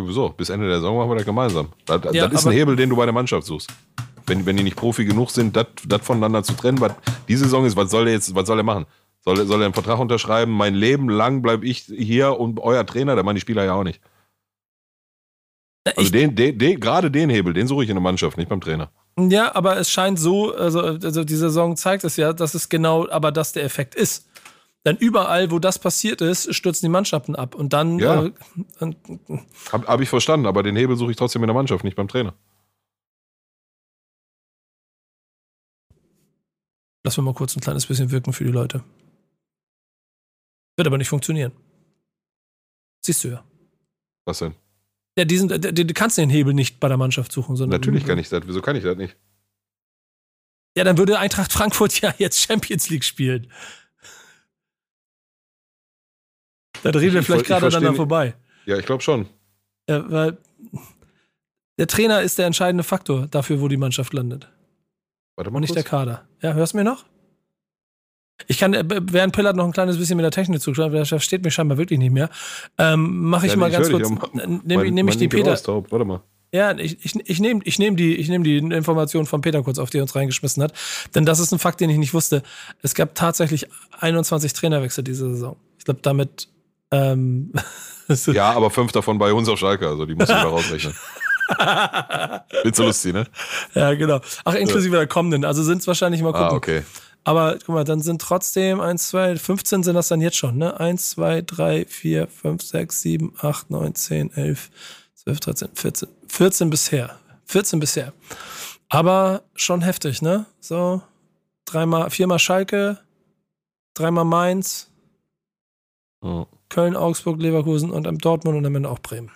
Wieso? Bis Ende der Saison machen wir das gemeinsam. Das, Ja, das ist ein Hebel, den du bei der Mannschaft suchst. Wenn, wenn die nicht Profi genug sind, das voneinander zu trennen, was die Saison ist, was soll der jetzt, was soll er machen? Soll, er- soll er einen Vertrag unterschreiben? Mein Leben lang bleibe ich hier und euer Trainer, da machen die Spieler ja auch nicht. Also Ich, den, den, den, gerade den Hebel, den suche ich in der Mannschaft, nicht beim Trainer. ja, aber es scheint so, also, also die Saison zeigt es ja, dass es genau, aber das der Effekt ist. Denn überall, wo das passiert ist, stürzen die Mannschaften ab. Und dann, Ja. äh, und- Hab, ich verstanden, aber den Hebel suche ich trotzdem in der Mannschaft, nicht beim Trainer. lassen wir mal kurz ein kleines bisschen wirken für die Leute. Wird aber nicht funktionieren. Siehst du ja. Was denn? Ja, diesen, du kannst den Hebel nicht bei der Mannschaft suchen, sondern. Natürlich kann ich das. Wieso kann ich das nicht? Ja, dann würde Eintracht Frankfurt ja jetzt Champions League spielen. Da reden wir Ich- vielleicht ich gerade aneinander vorbei. Ja, ich glaube schon. Ja, weil der Trainer ist der entscheidende Faktor dafür, wo die Mannschaft landet. Warte mal Und nicht der kurz. Kader. Ja, hörst du mir noch? Ich kann, äh, während Pillard noch ein kleines bisschen mit der Technik zuschaut, der versteht mich scheinbar wirklich nicht mehr, ähm, mache ich Ja, mal ganz kurz, nehme nehm ich die Peter. Warte mal. Ja, ich, ich, ich nehme ich nehm die, ich nehm die Information von Peter kurz auf, die er uns reingeschmissen hat. Denn das ist ein Fakt, den ich nicht wusste. Es gab tatsächlich 21 Trainerwechsel diese Saison. Ich glaube, damit. Ähm, Ja, aber fünf davon bei uns auf Schalke, also die musst du da rausrechnen. Wird so lustig, ne? ja, genau. Ach, inklusive der kommenden. Also sind es wahrscheinlich mal gucken. Ah, okay. Aber guck mal, dann sind trotzdem 1, 2, 15 sind das dann jetzt schon, ne? 1, 2, 3, 4, 5, 6, 7, 8, 9, 10, 11, 12, 13, 14. 14 bisher. 14 bisher. Aber schon heftig, ne? So, dreimal, viermal Schalke, dreimal Mainz, Ja. Köln, Augsburg, Leverkusen und am Dortmund und am Ende auch Bremen.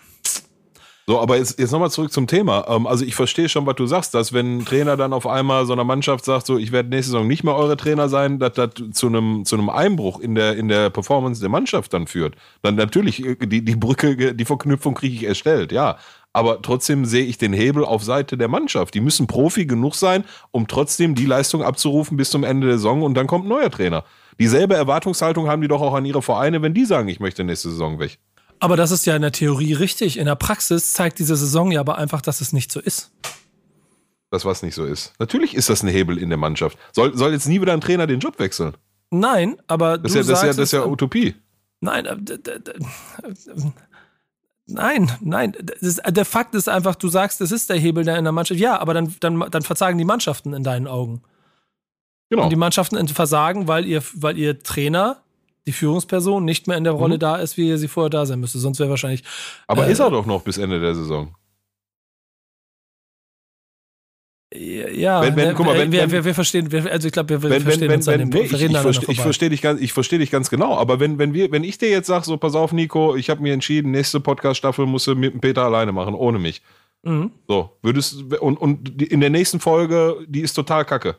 So, aber jetzt, jetzt nochmal zurück zum Thema. Ähm, also ich verstehe schon, was du sagst, dass wenn ein Trainer dann auf einmal so einer Mannschaft sagt, so ich werde nächste Saison nicht mehr eure Trainer sein, dass das zu einem zu einem Einbruch in der in der Performance der Mannschaft dann führt. Dann natürlich äh, die die Brücke, die Verknüpfung kriege ich erstellt, ja. Aber trotzdem sehe ich den Hebel auf Seite der Mannschaft. Die müssen Profi genug sein, um trotzdem die Leistung abzurufen bis zum Ende der Saison und dann kommt ein neuer Trainer. Dieselbe Erwartungshaltung haben die doch auch an ihre Vereine, wenn die sagen, ich möchte nächste Saison weg. Aber das ist ja in der Theorie richtig. In der Praxis zeigt diese Saison ja aber einfach, dass es nicht so ist. Das, was nicht so ist. Natürlich ist das ein Hebel in der Mannschaft. Soll, soll jetzt nie wieder ein Trainer den Job wechseln? Nein, aber Das du ist ja, das ist ja, sagst das ist ja Utopie. Nein, äh, nein, nein. Ist, der Fakt ist einfach, du sagst, es ist der Hebel der in der Mannschaft. Ja, aber dann, dann, dann verzagen die Mannschaften in deinen Augen. Genau. Und die Mannschaften versagen, weil ihr, weil ihr Trainer, die Führungsperson, nicht mehr in der Rolle Mhm. da ist, wie sie vorher da sein müsste. Sonst wäre wahrscheinlich. Aber äh, ist er doch noch bis Ende der Saison. Ja, Wenn- wenn- wir, guck mal, wenn- wir, wir, wir verstehen, wir, also ich glaube, wir, Wenn, verstehen wenn, uns an wenn, dem nee, ich, ich, verstehe, ich verstehe dich ganz, ich verstehe dich ganz genau. Aber wenn, wenn wir, wenn ich dir jetzt sage, so pass auf, Nico, ich habe mir entschieden, nächste Podcast-Staffel musst du mit dem Peter alleine machen, ohne mich. Mhm. So, würdest und, und in der nächsten Folge, die ist total kacke.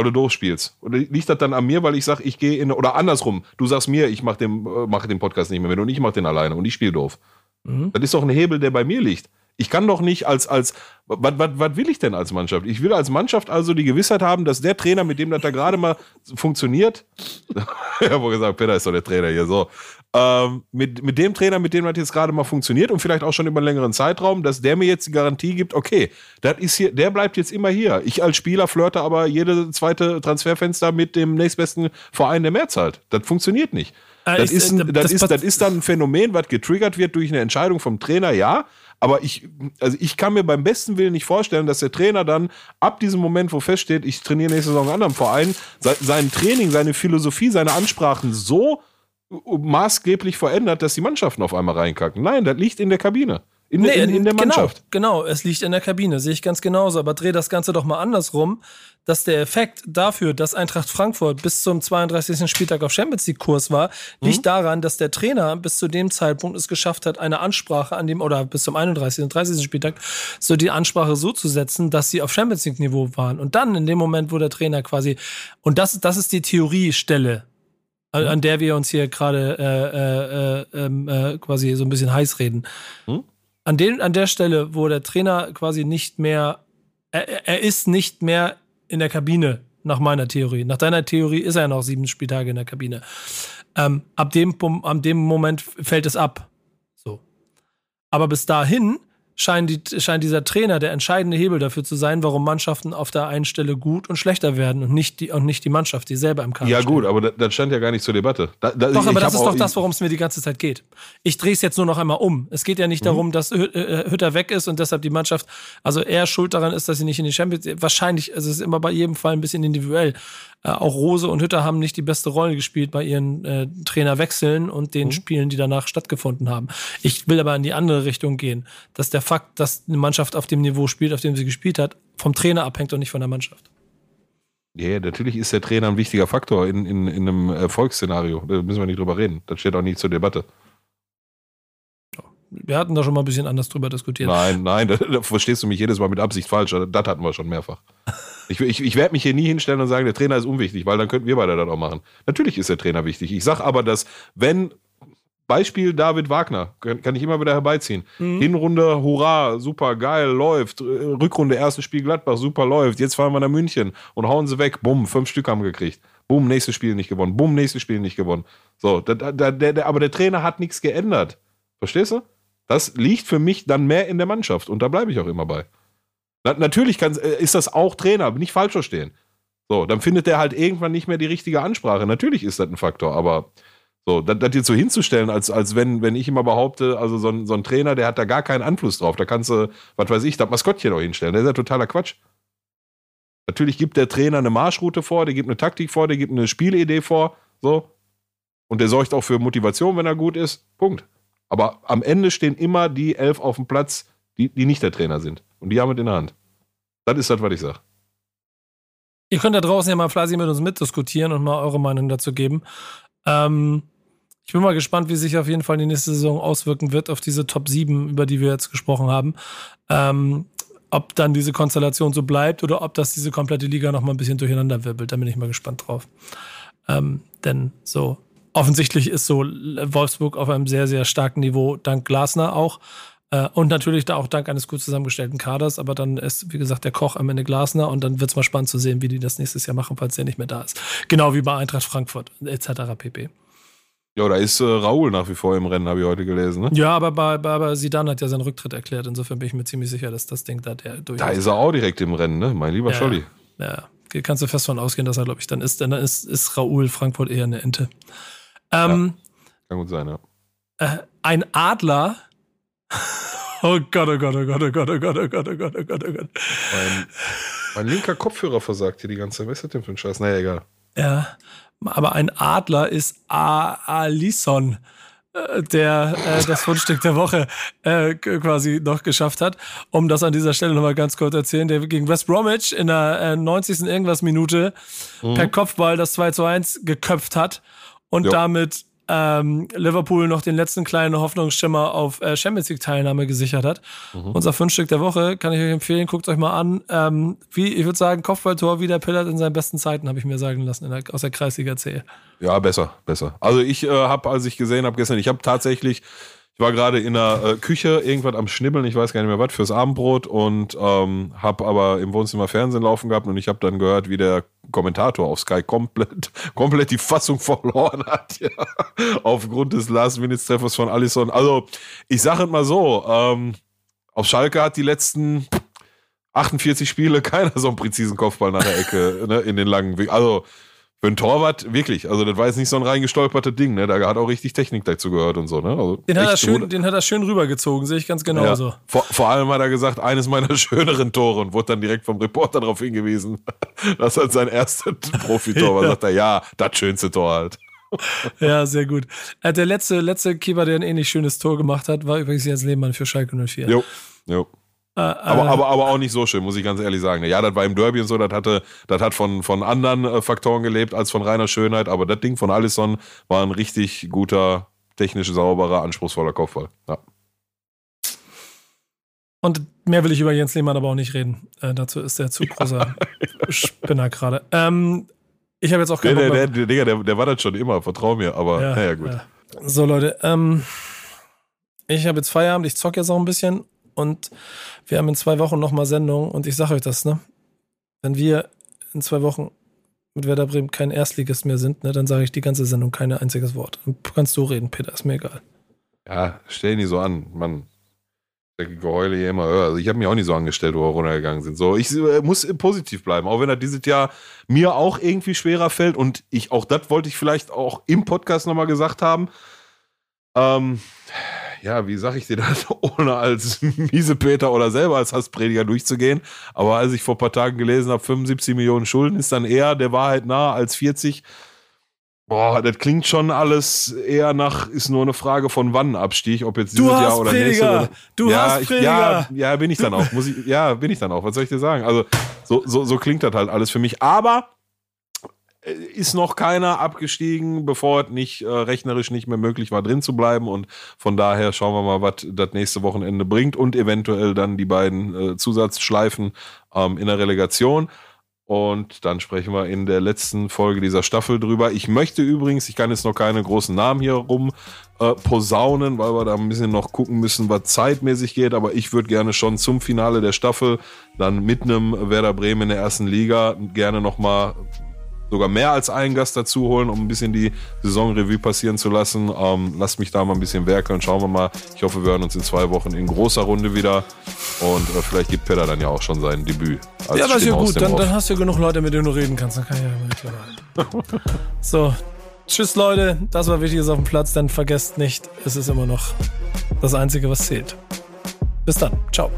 Weil du doof spielst. Oder liegt das dann an mir, weil ich sage, ich gehe in oder andersrum, du sagst mir, ich mache den, äh, mach den Podcast nicht mehr mit und ich mache den alleine und ich spiele doof. Mhm. Das ist doch ein Hebel, der bei mir liegt. Ich kann doch nicht als, als, was, was, was will ich denn als Mannschaft? Ich will als Mannschaft also die Gewissheit haben, dass der Trainer, mit dem das da gerade mal funktioniert, ich habe gesagt, Peter ist doch der Trainer hier, so, ähm, mit, mit dem Trainer, mit dem das jetzt gerade mal funktioniert und vielleicht auch schon über einen längeren Zeitraum, dass der mir jetzt die Garantie gibt, okay, das ist hier, der bleibt jetzt immer hier. Ich als Spieler flirte aber jede zweite Transferfenster mit dem nächstbesten Verein, der mehr zahlt. Das funktioniert nicht. Äh, Das ich- ist, äh, ein, das, das ist, das ist dann ein Phänomen, was getriggert wird durch eine Entscheidung vom Trainer, ja. Aber ich, also ich kann mir beim besten Willen nicht vorstellen, dass der Trainer dann ab diesem Moment, wo feststeht, ich trainiere nächste Saison einen anderen Verein, se- sein Training, seine Philosophie, seine Ansprachen so maßgeblich verändert, dass die Mannschaften auf einmal reinkacken. Nein, das liegt in der Kabine. In, Nee, in, in der Mannschaft. Genau, genau, es liegt in der Kabine, sehe ich ganz genauso. Aber dreh das Ganze doch mal andersrum, dass der Effekt dafür, dass Eintracht Frankfurt bis zum 32. Spieltag auf Champions League Kurs war, Mhm. liegt daran, dass der Trainer bis zu dem Zeitpunkt es geschafft hat, eine Ansprache an dem, oder bis zum 31. und 30. Spieltag, so die Ansprache so zu setzen, dass sie auf Champions League Niveau waren. Und dann in dem Moment, wo der Trainer quasi, und das, das ist die Theoriestelle, hm? an der wir uns hier gerade äh, äh, ähm, äh, quasi so ein bisschen heiß reden. Hm? An, den, an der Stelle, wo der Trainer quasi nicht mehr, er, er ist nicht mehr in der Kabine, nach meiner Theorie. Nach deiner Theorie ist er noch sieben Spieltage in der Kabine. Ähm, ab, dem, ab dem Moment fällt es ab. So. Aber bis dahin scheint, die, scheint dieser Trainer der entscheidende Hebel dafür zu sein, warum Mannschaften auf der einen Stelle gut und schlechter werden und nicht die, und nicht die Mannschaft, die selber im Kader Ja, gut, aber das, das stand ja gar nicht zur Debatte. Da, da, doch, aber das ist doch das, worum es mir die ganze Zeit geht. Ich drehe es jetzt nur noch einmal um. Es geht ja nicht mhm. darum, dass äh, Hütter weg ist und deshalb die Mannschaft, also eher schuld daran ist, dass sie nicht in die Champions Wahrscheinlich, also es ist immer bei jedem Fall ein bisschen individuell. Äh, auch Rose und Hütter haben nicht die beste Rolle gespielt bei ihren äh, Trainerwechseln und den mhm. Spielen, die danach stattgefunden haben. Ich will aber in die andere Richtung gehen, dass der Fakt, dass eine Mannschaft auf dem Niveau spielt, auf dem sie gespielt hat, vom Trainer abhängt und nicht von der Mannschaft. Ja, yeah, natürlich ist der Trainer ein wichtiger Faktor in, in, in einem Erfolgsszenario. Da müssen wir nicht drüber reden. Das steht auch nicht zur Debatte. Wir hatten da schon mal ein bisschen anders drüber diskutiert. Nein, nein, da, da verstehst du mich jedes Mal mit Absicht falsch. Das hatten wir schon mehrfach. Ich, ich, ich werde mich hier nie hinstellen und sagen, der Trainer ist unwichtig, weil dann könnten wir beide das auch machen. Natürlich ist der Trainer wichtig. Ich sage aber, dass wenn Beispiel David Wagner, kann, ich immer wieder herbeiziehen. Mhm. Hinrunde, hurra, super, geil, läuft. Rückrunde, erstes Spiel Gladbach, super, läuft. Jetzt fahren wir nach München und hauen sie weg. Bumm, fünf Stück haben gekriegt. Bumm, nächstes Spiel nicht gewonnen. Bumm, nächstes Spiel nicht gewonnen. So, da, da, der, aber der Trainer hat nichts geändert. Verstehst du? Das liegt für mich dann mehr in der Mannschaft und da bleibe ich auch immer bei. Na, natürlich kann, äh, ist das auch Trainer, nicht falsch verstehen. So, dann findet der halt irgendwann nicht mehr die richtige Ansprache. Natürlich ist das ein Faktor, aber so, das, das jetzt so hinzustellen, als, als wenn, wenn ich immer behaupte, also so ein, so ein Trainer, der hat da gar keinen Einfluss drauf. Da kannst du, was weiß ich, das Maskottchen auch hinstellen. Das ist ja totaler Quatsch. Natürlich gibt der Trainer eine Marschroute vor, der gibt eine Taktik vor, der gibt eine Spielidee vor, so. Und der sorgt auch für Motivation, wenn er gut ist. Punkt. Aber am Ende stehen immer die elf auf dem Platz, die, die nicht der Trainer sind. Und die haben es in der Hand. Das ist das, was ich sage. Ihr könnt da draußen ja mal fleißig mit uns mitdiskutieren und mal eure Meinung dazu geben. Ähm, ich bin mal gespannt, wie sich auf jeden Fall die nächste Saison auswirken wird auf diese Top 7, über die wir jetzt gesprochen haben. Ähm, ob dann diese Konstellation so bleibt oder ob das diese komplette Liga noch mal ein bisschen durcheinander wirbelt. Da bin ich mal gespannt drauf. Ähm, denn so offensichtlich ist so Wolfsburg auf einem sehr, sehr starken Niveau, dank Glasner auch. Äh, und natürlich da auch dank eines gut zusammengestellten Kaders, aber dann ist, wie gesagt, der Koch am Ende Glasner und dann wird es mal spannend zu sehen, wie die das nächstes Jahr machen, falls der nicht mehr da ist. Genau wie bei Eintracht Frankfurt etc. pp. Ja, da ist äh, Raoul nach wie vor im Rennen, habe ich heute gelesen. Ne? Ja, aber Sidan hat ja seinen Rücktritt erklärt. Insofern bin ich mir ziemlich sicher, dass das Ding da der durch Da ist er auch direkt im Rennen, ne? Mein lieber ja, Scholli. Ja, kannst du fest von ausgehen, dass er, glaube ich, dann ist. Denn dann ist, ist Raoul Frankfurt eher eine Ente. Ähm, ja, kann gut sein, ja. Äh, ein Adler Oh Gott, oh Gott, oh Gott, oh Gott, oh Gott, oh Gott, oh Gott, oh Gott, oh Gott. Mein, mein linker Kopfhörer versagt hier die ganze Zeit. Was ist das denn für ein Scheiß? Naja, egal. Ja, aber ein Adler ist Alison, äh, der äh, das Fundstück der Woche äh, quasi noch geschafft hat. Um das an dieser Stelle nochmal ganz kurz erzählen, der gegen West Bromwich in der äh, 90. irgendwas Minute mhm. per Kopfball das 2 zu 1 geköpft hat und jo. damit ähm, Liverpool noch den letzten kleinen Hoffnungsschimmer auf äh, Champions League Teilnahme gesichert hat. Mhm. Unser Fünfstück der Woche kann ich euch empfehlen, guckt euch mal an. Ähm, wie, ich würde sagen, Kopfballtor wie der Pillard in seinen besten Zeiten, habe ich mir sagen lassen, der, aus der Kreisliga C. Ja, besser, besser. Also ich äh, habe, als ich gesehen habe gestern, ich habe tatsächlich ich war gerade in der äh, Küche irgendwas am Schnibbeln, ich weiß gar nicht mehr was, fürs Abendbrot und ähm, habe aber im Wohnzimmer Fernsehen laufen gehabt und ich habe dann gehört, wie der Kommentator auf Sky komplett, komplett die Fassung verloren hat, ja, aufgrund des Last-Minute-Treffers von Allison. Also, ich sage mal so, ähm, auf Schalke hat die letzten 48 Spiele keiner so einen präzisen Kopfball nach der Ecke ne, in den langen Weg. Also, für einen Torwart, wirklich. Also, das war jetzt nicht so ein reingestolpertes Ding, ne? Da hat auch richtig Technik dazu gehört und so, ne? Also den, hat er schön, den hat er schön rübergezogen, sehe ich ganz genau ja. so. Vor, vor, allem hat er gesagt, eines meiner schöneren Tore und wurde dann direkt vom Reporter darauf hingewiesen, dass halt sein erstes Profitor war. Ja. Sagt er, ja, das schönste Tor halt. ja, sehr gut. Äh, der letzte, letzte Keeper, der ein ähnlich schönes Tor gemacht hat, war übrigens Jens Lehmann für Schalke 04. Jo, jo. Äh, aber, äh, aber, aber auch nicht so schön, muss ich ganz ehrlich sagen. Ja, das war im Derby und so, das hatte, das hat von, von anderen äh, Faktoren gelebt als von reiner Schönheit, aber das Ding von Allison war ein richtig guter, technisch sauberer, anspruchsvoller Kopfball. Ja. Und mehr will ich über Jens Lehmann aber auch nicht reden. Äh, dazu ist der zu großer Spinner gerade. Ähm, Ich habe jetzt auch keinen der, der, der, der, der war das schon immer, vertrau mir, aber Ja, naja, gut. ja. So, Leute, ähm, ich habe jetzt Feierabend, ich zocke jetzt auch ein bisschen und wir haben in zwei Wochen nochmal Sendung und ich sage euch das, ne? Wenn wir in zwei Wochen mit Werder Bremen kein Erstligist mehr sind, ne, dann sage ich die ganze Sendung kein einziges Wort. Kannst du reden, Peter, ist mir egal. Ja, stell nicht so an, Mann. Der Geheule hier immer höher. Also ich habe mich auch nicht so angestellt, wo wir runtergegangen sind. So, ich äh, muss positiv bleiben, auch wenn das dieses Jahr mir auch irgendwie schwerer fällt und ich auch das wollte ich vielleicht auch im Podcast nochmal gesagt haben. Ähm, ja, wie sag ich dir das, ohne als Miesepeter oder selber als Hassprediger durchzugehen. Aber als ich vor ein paar Tagen gelesen habe, 75 Millionen Schulden ist dann eher der Wahrheit nah als 40. Boah, das klingt schon alles eher nach, ist nur eine Frage von wann Abstieg, ob jetzt Du dieses Jahr oder nächstes oder Du ja, ich, Hassprediger! ja, ja, bin ich dann auch. Muss ich, ja, bin ich dann auch. Was soll ich dir sagen? Also, so, so, so klingt das halt alles für mich. Aber ist noch keiner abgestiegen, bevor es nicht äh, rechnerisch nicht mehr möglich war, drin zu bleiben. Und von daher schauen wir mal, was das nächste Wochenende bringt und eventuell dann die beiden äh, Zusatzschleifen ähm, in der Relegation. Und dann sprechen wir in der letzten Folge dieser Staffel drüber. Ich möchte übrigens, ich kann jetzt noch keine großen Namen hier rum äh, posaunen, weil wir da ein bisschen noch gucken müssen, was zeitmäßig geht. Aber ich würde gerne schon zum Finale der Staffel dann mit einem Werder Bremen in der ersten Liga gerne nochmal sogar mehr als einen Gast dazu holen, um ein bisschen die Saisonrevue passieren zu lassen. Ähm, lasst mich da mal ein bisschen werkeln. Schauen wir mal. Ich hoffe, wir hören uns in zwei Wochen in großer Runde wieder. Und äh, vielleicht gibt Peter dann ja auch schon sein Debüt. als ja, das ist ja gut. Dann, dann hast du ja genug Leute, mit denen du reden kannst. Dann kann ich ja Klappe halten. So, tschüss Leute. Das war Wichtiges auf dem Platz. Dann vergesst nicht, es ist immer noch das Einzige, was zählt. Bis dann. Ciao.